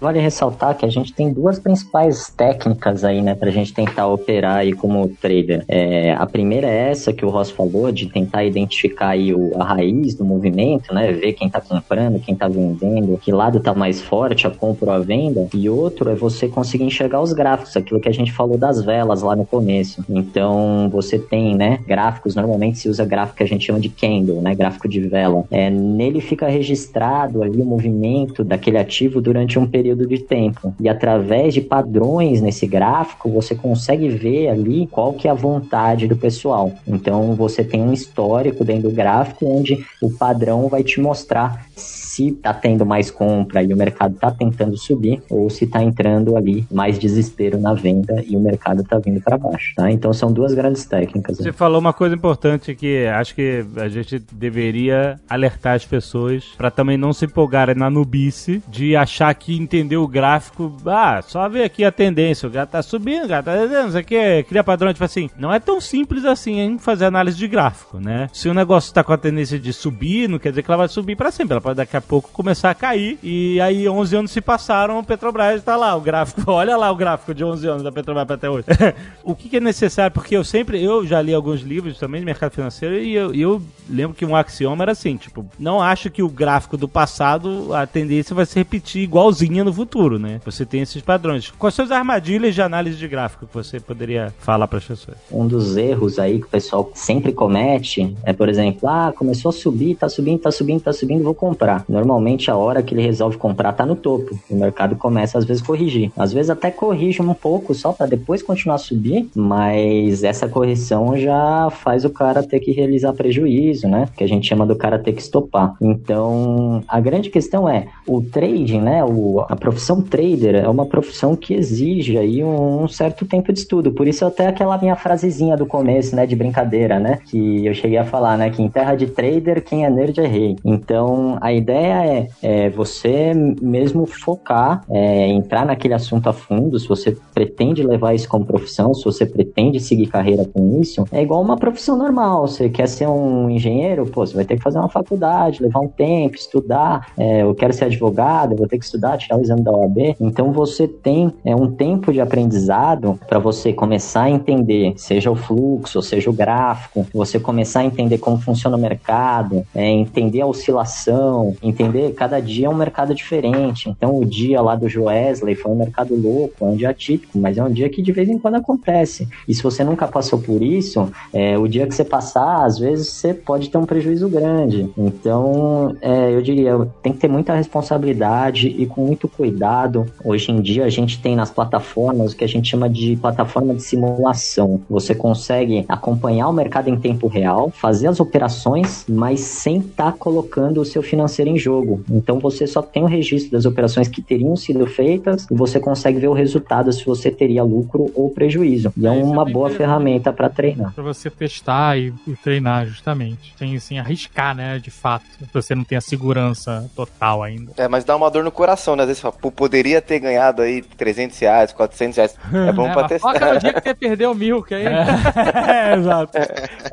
Vale ressaltar que a gente tem duas principais técnicas aí, né, pra gente tentar operar aí como trader. É, a primeira é essa que o Ross falou, de tentar identificar aí o, a raiz do movimento, né, ver quem tá comprando, quem tá vendendo, que lado tá mais forte, a compra ou a venda. E outro é você conseguir enxergar os gráficos, aquilo que a gente falou das velas lá no começo. Então, você tem, né, gráficos, normalmente se usa gráfico que a gente chama de candle, né, gráfico de vela. É, nele fica registrado ali o movimento daquele ativo durante um período de tempo. E através de padrões nesse gráfico, você consegue ver ali qual que é a vontade do pessoal. Então, você tem um histórico dentro do gráfico onde o padrão vai te mostrar se tá tendo mais compra e o mercado tá tentando subir ou se tá entrando ali mais desespero na venda e o mercado tá vindo para baixo, tá? Então são duas grandes técnicas. Você falou uma coisa importante que acho que a gente deveria alertar as pessoas pra também não se empolgarem na nubice de achar que entender o gráfico, ah, só ver aqui a tendência, o gato tá subindo, o gato tá descendo, isso aqui é, cria padrão, tipo assim, não é tão simples assim hein, fazer análise de gráfico, né? Se o negócio tá com a tendência de subir, não quer dizer que ela vai subir pra sempre, ela pode daqui a pouco começar a cair, e aí 11 anos se passaram, o Petrobras tá lá, o gráfico, olha lá o gráfico de 11 anos da Petrobras até hoje. o que, que é necessário, porque eu sempre, eu já li alguns livros também de mercado financeiro, e eu, eu lembro que um axioma era assim, tipo, não acho que o gráfico do passado, a tendência vai se repetir igualzinha no futuro, né? Você tem esses padrões. Quais são as armadilhas de análise de gráfico que você poderia falar para as pessoas? Um dos erros aí que o pessoal sempre comete é, por exemplo, ah, começou a subir, tá subindo, tá subindo, tá subindo, vou comprar. Normalmente a hora que ele resolve comprar tá no topo. O mercado começa às vezes a corrigir. Às vezes até corrige um pouco só para depois continuar a subir, mas essa correção já faz o cara ter que realizar prejuízo, né? Que a gente chama do cara ter que estopar. Então, a grande questão é, o trading, né, o, a profissão trader é uma profissão que exige aí um, certo tempo de estudo. Por isso até aquela minha frasezinha do começo, né, de brincadeira, né, que eu cheguei a falar, né, que em terra de trader quem é nerd é rei. Então, a ideia é, é você mesmo focar, é, entrar naquele assunto a fundo, se você pretende levar isso como profissão, se você pretende seguir carreira com isso, é igual uma profissão normal. Você quer ser um engenheiro, pô, você vai ter que fazer uma faculdade, levar um tempo, estudar. É, eu quero ser advogado, eu vou ter que estudar, tirar o da OAB. Então você tem é, um tempo de aprendizado para você começar a entender, seja o fluxo, seja o gráfico, você começar a entender como funciona o mercado, é, entender a oscilação, entender cada dia é um mercado diferente. Então o dia lá do Joesley foi um mercado louco, é um dia típico, mas é um dia que de vez em quando acontece. E se você nunca passou por isso, é, o dia que você passar, às vezes você pode ter um prejuízo grande. Então, é, eu diria, tem que ter muita responsabilidade e com muito cuidado. Hoje em dia, a gente tem nas plataformas o que a gente chama de plataforma de simulação. Você consegue acompanhar o mercado em tempo real, fazer as operações, mas sem estar colocando o seu financeiro em jogo. Então, você só tem o registro das operações que teriam sido feitas e você consegue ver o resultado se você teria lucro ou prejuízo. E é Isso é uma boa ferramenta para treinar. Pra você testar e, e treinar, justamente. Sem, sem arriscar, né, de fato. Você não tem a segurança total ainda. É, mas dá uma dor no coração, né? Às vezes fala, pô, poderia ter ganhado aí 300 reais, 400 reais. É bom É, pra testar. foca no dia que você perdeu o Milk aí. é, exato.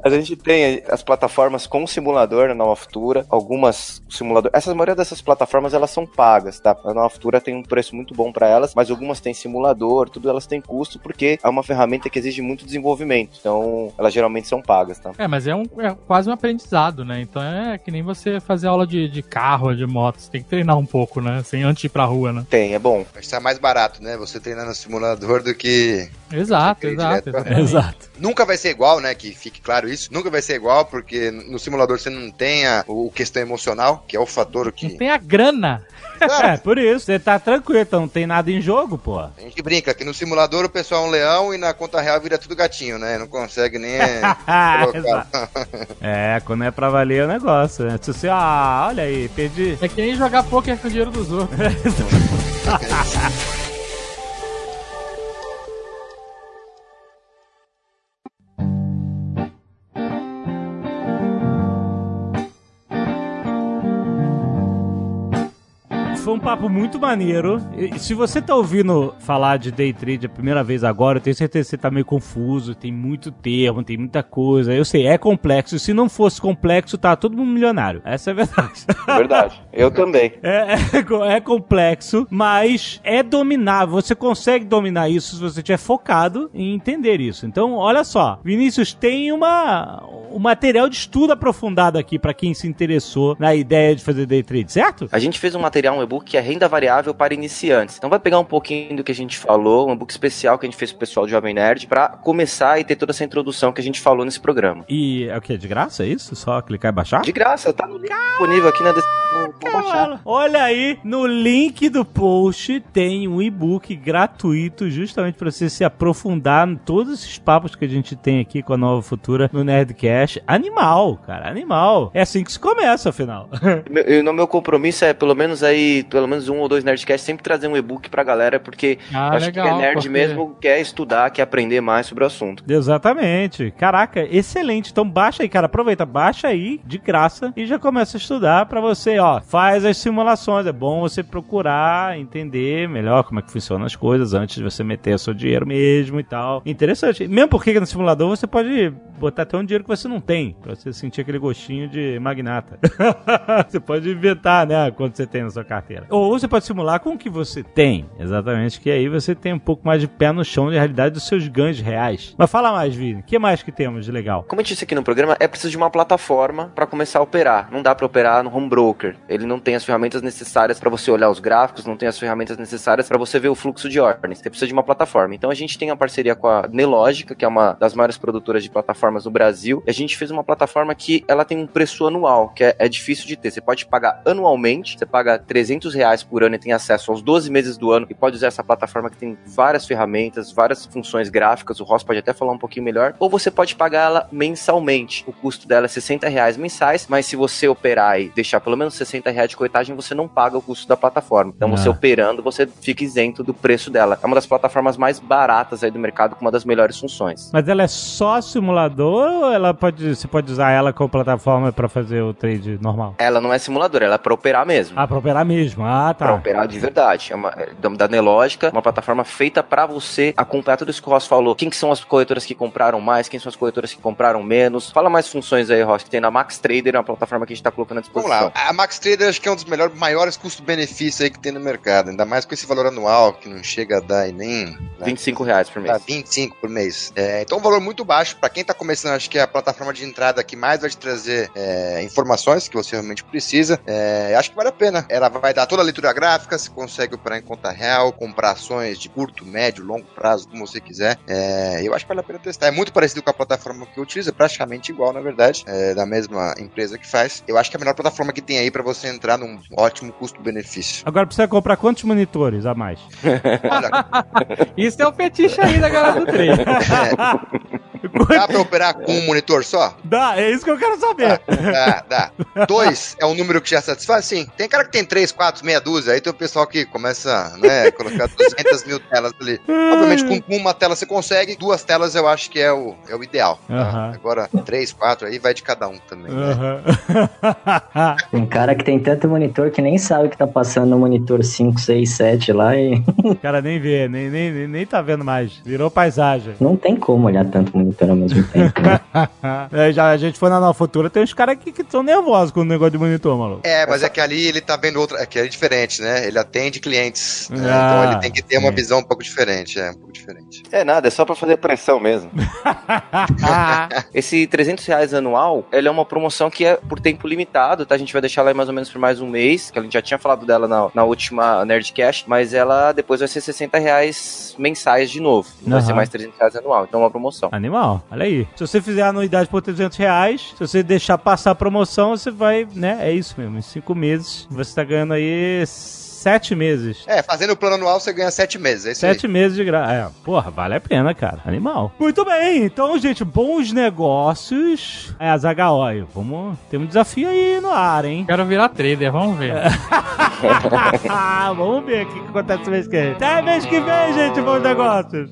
A gente tem as plataformas com simulador na Nova Futura, algumas simulador. Essas maioria dessas plataformas elas são pagas, tá? A Nova Futura tem um preço muito bom para elas, mas algumas têm simulador, tudo elas têm custo porque é uma ferramenta que exige muito desenvolvimento. Então, elas geralmente são pagas, tá? É, mas é, um, é quase um aprendizado, né? Então é que nem você fazer aula de, de carro, de moto. Você tem que treinar um pouco, né? Sem antes ir pra rua, né? Tem, é bom. Estar mais barato, né? Você treinar no simulador do que. Exato, exato. Exato. Nunca vai ser igual, né? Que fique claro isso. Nunca vai ser igual, porque no simulador você não tem a, o questão emocional, que é o fator Não que. tem a grana. É, por isso. Você tá tranquilo, então não tem nada em jogo, pô. A gente brinca que no simulador o pessoal é um leão e na conta real vira tudo gatinho, né? Não consegue nem. É, quando é pra valer o negócio, né? Se você, ah, olha aí, perdi. É que nem jogar poker com o dinheiro dos outros. um papo muito maneiro. E se você tá ouvindo falar de day trade a primeira vez agora, eu tenho certeza que você tá meio confuso, tem muito termo, tem muita coisa. Eu sei, é complexo. Se não fosse complexo, tá todo mundo milionário. Essa é a verdade. Verdade. Eu também. É, é é complexo, mas é dominável. Você consegue dominar isso se você estiver focado em entender isso. Então, olha só, Vinícius tem uma um material de estudo aprofundado aqui pra quem se interessou na ideia de fazer day trade, certo? A gente fez um material, um e-book que é renda variável para iniciantes. Então vai pegar um pouquinho do que a gente falou, um e-book especial que a gente fez pro pessoal do Jovem Nerd pra começar e ter toda essa introdução que a gente falou nesse programa. E é o que? De graça? É isso? Só clicar e baixar? De graça, tá no link disponível aqui na descrição. Olha aí, no link do post tem um e-book gratuito justamente para você se aprofundar em todos esses papos que a gente tem aqui com a Nova Futura no Nerdcast. Animal, cara, animal. É assim que se começa, afinal. Eu- no meu compromisso é pelo menos aí, pelo menos um ou dois Nerdcasts, sempre trazer um e-book pra galera, porque Ah, acho que é nerd porque- mesmo quer estudar, quer aprender mais sobre o assunto. Exatamente. Caraca, excelente. Então baixa aí, cara. Aproveita, baixa aí de graça e já começa a estudar pra você, ó. Faz as simulações. É bom você procurar entender melhor como é que funcionam as coisas antes de você meter o seu dinheiro mesmo e tal. Interessante. Mesmo porque no simulador você pode botar até um dinheiro que você não tem, pra você sentir aquele gostinho de magnata. você pode inventar, né, quando você tem na sua carteira. Ou você pode simular com o que você tem. Exatamente, que aí você tem um pouco mais de pé no chão de realidade dos seus ganhos reais. Mas fala mais, Vini. O que mais que temos de legal? Como eu disse aqui no programa, é preciso de uma plataforma para começar a operar. Não dá para operar no home broker. Ele não tem as ferramentas necessárias para você olhar os gráficos, não tem as ferramentas necessárias para você ver o fluxo de ordens. Você precisa de uma plataforma. Então a gente tem a parceria com a Nelogica, que é uma das maiores produtoras de plataformas no Brasil. E a gente fez uma plataforma que ela tem um preço anual, que é, é difícil de ter. Você pode pagar anualmente, você paga 300 reais por ano e tem acesso aos 12 meses do ano e pode usar essa plataforma que tem várias ferramentas, várias funções gráficas. O Ross pode até falar um pouquinho melhor. Ou você pode pagar ela mensalmente. O custo dela é 60 reais mensais, mas se você operar e deixar pelo menos 60 reais de coitagem, você não paga o custo da plataforma. Então você Ah. operando, você fica isento do preço dela. É uma das plataformas mais baratas aí do mercado, com uma das melhores funções. Mas ela é só simulador ou ela pode, você pode usar ela como plataforma pra fazer o trade normal? Ela não é simulador, ela é pra operar mesmo. Ah, pra operar mesmo. Ah, Pra tá. operar de verdade. É uma, é da- Nelogica, uma plataforma feita pra você acompanhar tudo isso que o Ross falou. Quem que são as corretoras que compraram mais, quem são as corretoras que compraram menos. Fala mais funções aí, Ross, que tem na Max Trader, uma plataforma que a gente tá colocando à Vamos disposição. lá. A Max Trader acho que é um dos melhores, maiores custo-benefício aí que tem no mercado. Ainda mais com esse valor anual, que não chega a dar nem. né, 25 reais por mês. 25 por mês. É, então, um valor muito baixo. Pra quem tá começando, acho que é a plataforma de entrada que mais vai te trazer é, informações que você realmente precisa. É, acho que vale a pena. Ela vai dar toda a leitura gráfica, você consegue operar em conta real, comprar ações de curto, médio, longo prazo, como você quiser. É, eu acho que vale a pena testar. É muito parecido com a plataforma que eu utilizo, é praticamente igual, na verdade, é, da mesma empresa que faz. Eu acho que é a melhor plataforma que tem aí pra você entrar num ótimo custo-benefício. Agora precisa comprar quantos monitores a mais? Olha, Isso é o fetiche aí da galera do trade. Dá pra operar com um monitor só? Dá, é isso que eu quero saber. Dá, dá. Dois é um número que já satisfaz? Sim. Tem cara que tem três, quatro, meia dúzia. Aí tem o pessoal que começa, né, a colocar 200 mil telas ali. Obviamente, com uma tela você consegue, duas telas eu acho que é o, é o ideal. tá? Aham. Agora, três, quatro, aí vai de cada um também. né? Aham. Tem cara que tem tanto monitor que nem sabe o que tá passando no monitor 5, 6, 7 lá e O cara nem vê, nem, nem, nem- nem tá vendo mais. Virou paisagem. não tem como olhar tanto monitor ao mesmo tempo. Né? É, já a gente foi na Nova Futura, tem uns caras aqui que são nervosos com o negócio de monitor, maluco. É, mas é que ali ele tá vendo outra. É que é diferente, né? Ele atende clientes. né? Ah, então ele tem que ter uma visão um pouco diferente. É, um pouco diferente. É nada, é só pra fazer pressão mesmo. Esse 300 reais anual, ele é uma promoção que é por tempo limitado, tá? A gente vai deixar ela aí mais ou menos por mais um mês, que a gente já tinha falado dela na, na última Nerdcast, mas ela depois vai ser 60 reais mensais de novo. Não vai ser mais 300 reais anual, então é uma promoção. Animal, olha aí. Se você fizer a anuidade por 300 reais, se você deixar passar a promoção, você vai, né? É isso mesmo. Em cinco meses, você tá ganhando aí sete meses. É, fazendo o plano anual você ganha sete meses. É isso aí. Sete meses de graça. É, porra, vale a pena, cara. Animal. Muito bem. Então, gente, bons negócios. É, a Zagaoi. Vamos. Tem um desafio aí no ar, hein? Quero virar trader, vamos ver. Vamos ver o que, que acontece mês que vem. Até mês que vem, gente. Bons negócios.